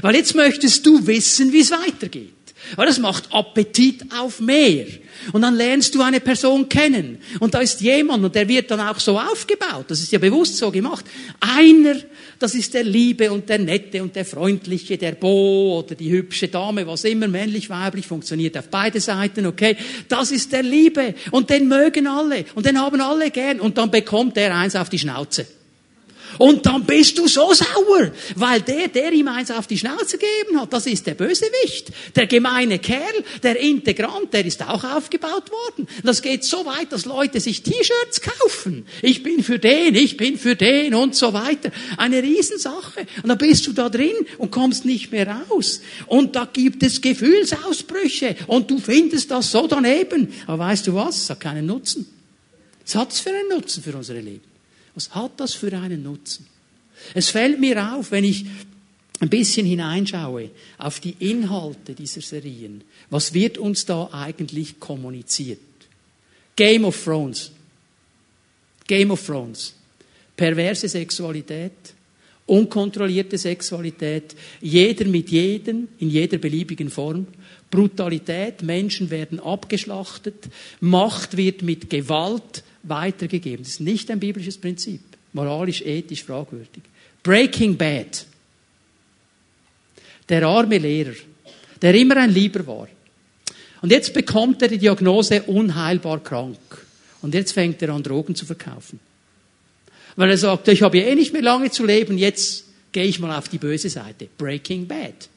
Weil jetzt möchtest du wissen, wie es weitergeht. Weil das macht Appetit auf mehr. Und dann lernst du eine Person kennen. Und da ist jemand, und der wird dann auch so aufgebaut. Das ist ja bewusst so gemacht. Einer, das ist der Liebe und der Nette und der Freundliche, der Bo oder die hübsche Dame, was immer männlich, weiblich, funktioniert auf beide Seiten, okay? Das ist der Liebe. Und den mögen alle. Und den haben alle gern. Und dann bekommt er eins auf die Schnauze. Und dann bist du so sauer, weil der, der ihm eins auf die Schnauze gegeben hat, das ist der Bösewicht. Der gemeine Kerl, der Integrant, der ist auch aufgebaut worden. Das geht so weit, dass Leute sich T-Shirts kaufen. Ich bin für den, ich bin für den und so weiter. Eine Riesensache. Und dann bist du da drin und kommst nicht mehr raus. Und da gibt es Gefühlsausbrüche und du findest das so daneben. Aber weißt du was? Es hat keinen Nutzen. Es hat für einen Nutzen für unsere Leben. Was hat das für einen Nutzen? Es fällt mir auf, wenn ich ein bisschen hineinschaue auf die Inhalte dieser Serien. Was wird uns da eigentlich kommuniziert? Game of Thrones. Game of Thrones. Perverse Sexualität, unkontrollierte Sexualität, jeder mit jedem, in jeder beliebigen Form, Brutalität, Menschen werden abgeschlachtet, Macht wird mit Gewalt weitergegeben. Das ist nicht ein biblisches Prinzip. Moralisch, ethisch fragwürdig. Breaking Bad. Der arme Lehrer, der immer ein Lieber war. Und jetzt bekommt er die Diagnose unheilbar krank. Und jetzt fängt er an, Drogen zu verkaufen. Weil er sagt, ich habe ja eh nicht mehr lange zu leben, jetzt gehe ich mal auf die böse Seite. Breaking Bad.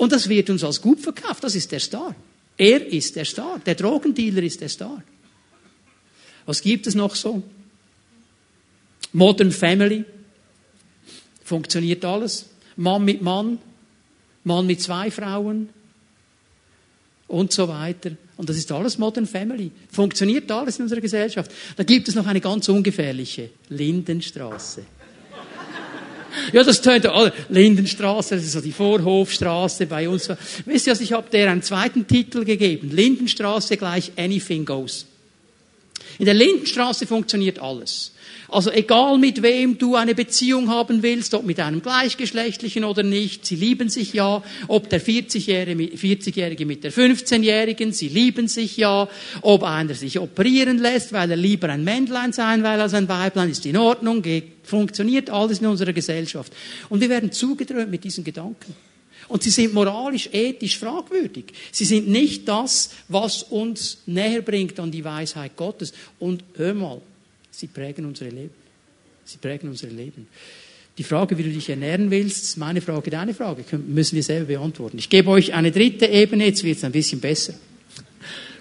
Und das wird uns als gut verkauft. Das ist der Star. Er ist der Star. Der Drogendealer ist der Star. Was gibt es noch so? Modern Family. Funktioniert alles. Mann mit Mann. Mann mit zwei Frauen. Und so weiter. Und das ist alles Modern Family. Funktioniert alles in unserer Gesellschaft. Da gibt es noch eine ganz ungefährliche. Lindenstraße. Ja, das tönt alle. Lindenstraße, das ist so die Vorhofstraße bei uns. Wisst ihr, ich habe der einen zweiten Titel gegeben. Lindenstraße gleich Anything Goes. In der Lindenstraße funktioniert alles. Also egal mit wem du eine Beziehung haben willst, ob mit einem Gleichgeschlechtlichen oder nicht, sie lieben sich ja, ob der 40-Jährige 40 mit der 15-Jährigen, sie lieben sich ja, ob einer sich operieren lässt, weil er lieber ein Männlein sein will als ein Weiblein, ist in Ordnung, funktioniert alles in unserer Gesellschaft. Und wir werden zugedröhnt mit diesen Gedanken. Und sie sind moralisch, ethisch fragwürdig. Sie sind nicht das, was uns näher bringt an die Weisheit Gottes. Und hör mal, Sie prägen unsere Leben. Sie prägen unsere Leben. Die Frage, wie du dich ernähren willst, ist meine Frage, deine Frage, müssen wir selber beantworten. Ich gebe euch eine dritte Ebene, jetzt wird es ein bisschen besser.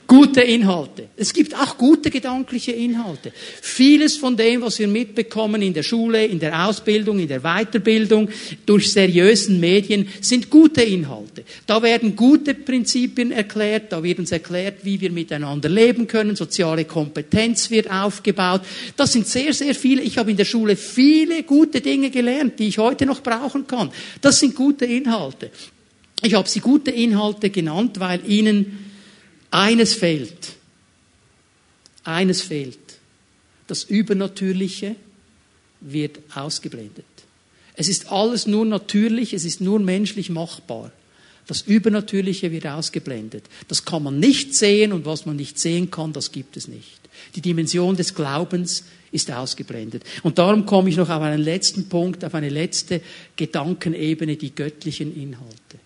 Gute Inhalte. Es gibt auch gute gedankliche Inhalte. Vieles von dem, was wir mitbekommen in der Schule, in der Ausbildung, in der Weiterbildung, durch seriösen Medien, sind gute Inhalte. Da werden gute Prinzipien erklärt, da wird uns erklärt, wie wir miteinander leben können, soziale Kompetenz wird aufgebaut. Das sind sehr, sehr viele. Ich habe in der Schule viele gute Dinge gelernt, die ich heute noch brauchen kann. Das sind gute Inhalte. Ich habe sie gute Inhalte genannt, weil ihnen eines fehlt. Eines fehlt. Das Übernatürliche wird ausgeblendet. Es ist alles nur natürlich, es ist nur menschlich machbar. Das Übernatürliche wird ausgeblendet. Das kann man nicht sehen und was man nicht sehen kann, das gibt es nicht. Die Dimension des Glaubens ist ausgeblendet. Und darum komme ich noch auf einen letzten Punkt, auf eine letzte Gedankenebene, die göttlichen Inhalte.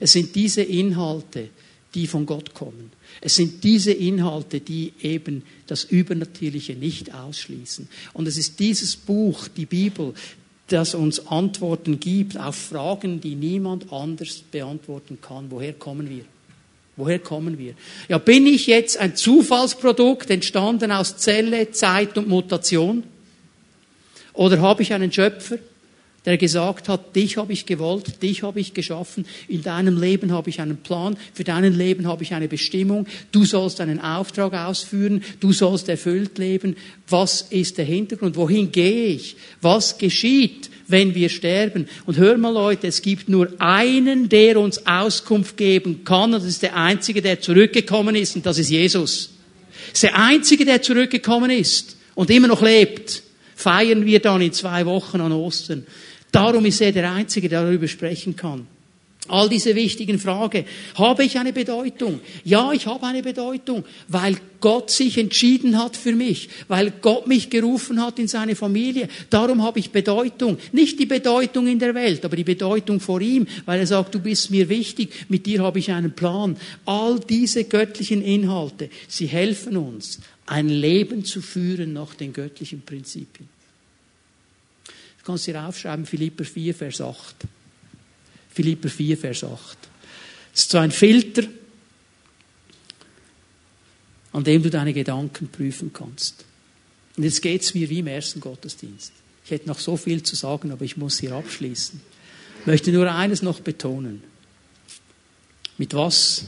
Es sind diese Inhalte, die von Gott kommen. Es sind diese Inhalte, die eben das Übernatürliche nicht ausschließen. Und es ist dieses Buch, die Bibel, das uns Antworten gibt auf Fragen, die niemand anders beantworten kann. Woher kommen wir? Woher kommen wir? Ja, bin ich jetzt ein Zufallsprodukt, entstanden aus Zelle, Zeit und Mutation? Oder habe ich einen Schöpfer, der gesagt hat, dich habe ich gewollt, dich habe ich geschaffen, in deinem Leben habe ich einen Plan, für dein Leben habe ich eine Bestimmung, du sollst einen Auftrag ausführen, du sollst erfüllt leben. Was ist der Hintergrund? Wohin gehe ich? Was geschieht, wenn wir sterben? Und hör mal Leute, es gibt nur einen, der uns Auskunft geben kann, und das ist der Einzige, der zurückgekommen ist, und das ist Jesus. Das ist der Einzige, der zurückgekommen ist und immer noch lebt. Feiern wir dann in zwei Wochen an Ostern. Darum ist er der Einzige, der darüber sprechen kann. All diese wichtigen Fragen. Habe ich eine Bedeutung? Ja, ich habe eine Bedeutung, weil Gott sich entschieden hat für mich, weil Gott mich gerufen hat in seine Familie. Darum habe ich Bedeutung. Nicht die Bedeutung in der Welt, aber die Bedeutung vor ihm, weil er sagt, du bist mir wichtig, mit dir habe ich einen Plan. All diese göttlichen Inhalte, sie helfen uns, ein Leben zu führen nach den göttlichen Prinzipien. Du kannst dir aufschreiben, Philipper 4, Vers 8. Philipper 4, Vers 8. Das ist so ein Filter, an dem du deine Gedanken prüfen kannst. Und jetzt geht es mir wie im ersten Gottesdienst. Ich hätte noch so viel zu sagen, aber ich muss hier abschließen. Ich möchte nur eines noch betonen. Mit was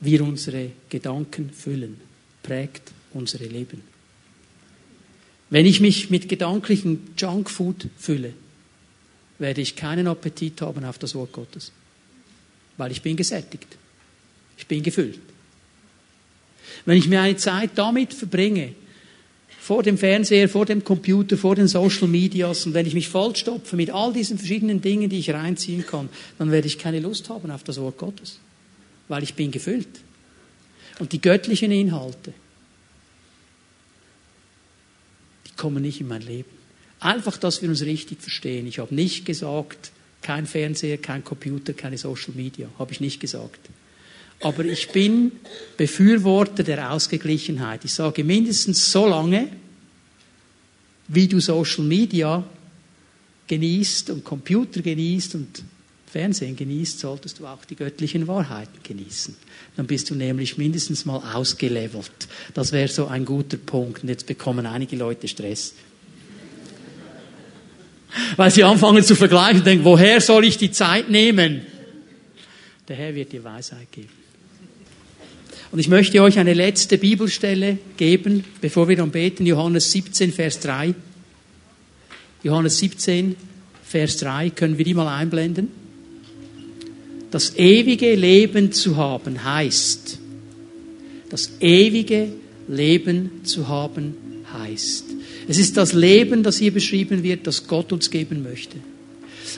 wir unsere Gedanken füllen, prägt unsere Leben. Wenn ich mich mit gedanklichem Junkfood fülle, werde ich keinen Appetit haben auf das Wort Gottes. Weil ich bin gesättigt. Ich bin gefüllt. Wenn ich mir eine Zeit damit verbringe, vor dem Fernseher, vor dem Computer, vor den Social Medias und wenn ich mich vollstopfe mit all diesen verschiedenen Dingen, die ich reinziehen kann, dann werde ich keine Lust haben auf das Wort Gottes. Weil ich bin gefüllt. Und die göttlichen Inhalte, kommen nicht in mein Leben. Einfach, dass wir uns richtig verstehen. Ich habe nicht gesagt, kein Fernseher, kein Computer, keine Social Media. Habe ich nicht gesagt. Aber ich bin Befürworter der Ausgeglichenheit. Ich sage mindestens so lange, wie du Social Media genießt und Computer genießt und Fernsehen genießt, solltest du auch die göttlichen Wahrheiten genießen. Dann bist du nämlich mindestens mal ausgelevelt. Das wäre so ein guter Punkt. Und jetzt bekommen einige Leute Stress. Weil sie anfangen zu vergleichen und denken, woher soll ich die Zeit nehmen? Der Herr wird dir Weisheit geben. Und ich möchte euch eine letzte Bibelstelle geben, bevor wir dann beten. Johannes 17, Vers 3. Johannes 17, Vers 3. Können wir die mal einblenden? Das ewige Leben zu haben heißt, das ewige Leben zu haben heißt. Es ist das Leben, das hier beschrieben wird, das Gott uns geben möchte.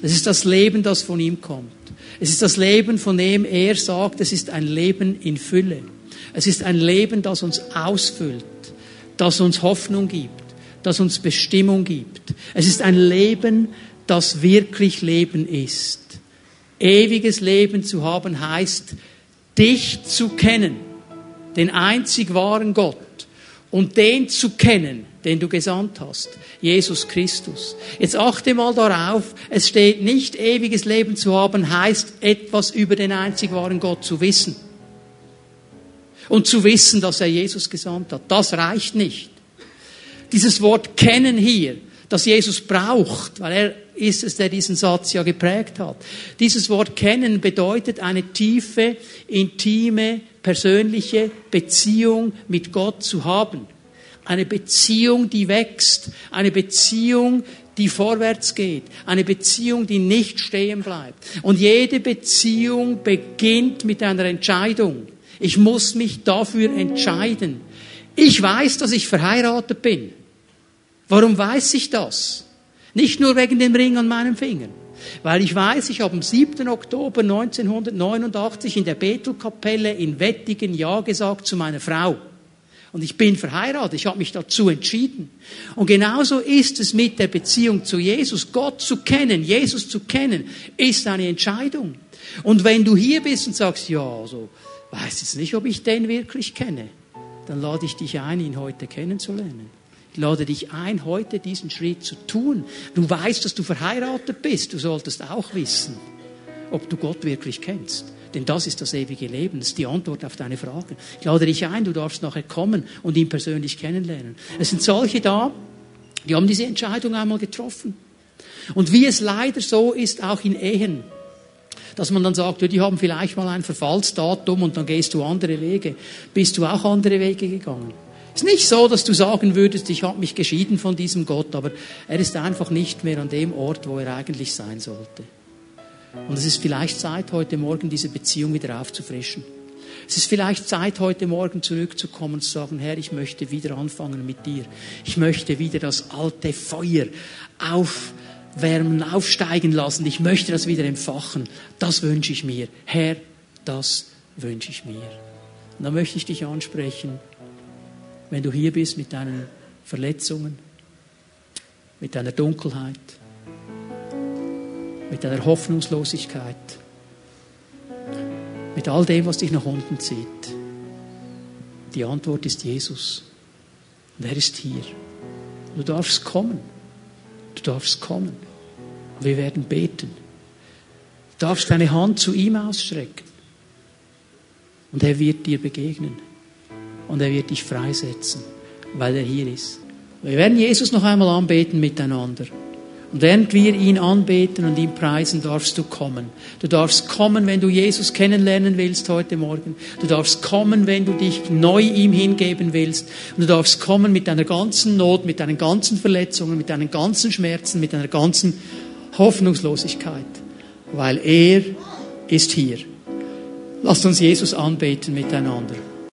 Es ist das Leben, das von ihm kommt. Es ist das Leben, von dem er sagt, es ist ein Leben in Fülle. Es ist ein Leben, das uns ausfüllt, das uns Hoffnung gibt, das uns Bestimmung gibt. Es ist ein Leben, das wirklich Leben ist. Ewiges Leben zu haben heißt, dich zu kennen, den einzig wahren Gott und den zu kennen, den du gesandt hast, Jesus Christus. Jetzt achte mal darauf, es steht nicht, ewiges Leben zu haben heißt, etwas über den einzig wahren Gott zu wissen. Und zu wissen, dass er Jesus gesandt hat. Das reicht nicht. Dieses Wort kennen hier, das Jesus braucht, weil er ist es, der diesen Satz ja geprägt hat. Dieses Wort kennen bedeutet eine tiefe, intime, persönliche Beziehung mit Gott zu haben. Eine Beziehung, die wächst. Eine Beziehung, die vorwärts geht. Eine Beziehung, die nicht stehen bleibt. Und jede Beziehung beginnt mit einer Entscheidung. Ich muss mich dafür entscheiden. Ich weiß, dass ich verheiratet bin. Warum weiß ich das? Nicht nur wegen dem Ring an meinem Finger. Weil ich weiß, ich habe am 7. Oktober 1989 in der Bethelkapelle in Wettigen Ja gesagt zu meiner Frau. Und ich bin verheiratet, ich habe mich dazu entschieden. Und genauso ist es mit der Beziehung zu Jesus. Gott zu kennen, Jesus zu kennen, ist eine Entscheidung. Und wenn du hier bist und sagst, ja, also, weiß jetzt nicht, ob ich den wirklich kenne, dann lade ich dich ein, ihn heute kennenzulernen. Ich lade dich ein, heute diesen Schritt zu tun. Du weißt, dass du verheiratet bist. Du solltest auch wissen, ob du Gott wirklich kennst. Denn das ist das ewige Leben. Das ist die Antwort auf deine Fragen. Ich lade dich ein, du darfst nachher kommen und ihn persönlich kennenlernen. Es sind solche da, die haben diese Entscheidung einmal getroffen. Und wie es leider so ist, auch in Ehen, dass man dann sagt, ja, die haben vielleicht mal ein Verfallsdatum und dann gehst du andere Wege. Bist du auch andere Wege gegangen? Es ist nicht so, dass du sagen würdest, ich habe mich geschieden von diesem Gott, aber er ist einfach nicht mehr an dem Ort, wo er eigentlich sein sollte. Und es ist vielleicht Zeit, heute Morgen diese Beziehung wieder aufzufrischen. Es ist vielleicht Zeit, heute Morgen zurückzukommen und zu sagen, Herr, ich möchte wieder anfangen mit dir. Ich möchte wieder das alte Feuer aufwärmen, aufsteigen lassen. Ich möchte das wieder entfachen. Das wünsche ich mir. Herr, das wünsche ich mir. Und da möchte ich dich ansprechen wenn du hier bist mit deinen Verletzungen, mit deiner Dunkelheit, mit deiner Hoffnungslosigkeit, mit all dem, was dich nach unten zieht. Die Antwort ist Jesus. Und er ist hier. Du darfst kommen. Du darfst kommen. Wir werden beten. Du darfst deine Hand zu ihm ausstrecken. Und er wird dir begegnen und er wird dich freisetzen, weil er hier ist. Wir werden Jesus noch einmal anbeten miteinander. Und während wir ihn anbeten und ihn preisen, darfst du kommen. Du darfst kommen, wenn du Jesus kennenlernen willst heute Morgen. Du darfst kommen, wenn du dich neu ihm hingeben willst. Und du darfst kommen mit deiner ganzen Not, mit deinen ganzen Verletzungen, mit deinen ganzen Schmerzen, mit deiner ganzen Hoffnungslosigkeit. Weil er ist hier. Lasst uns Jesus anbeten miteinander.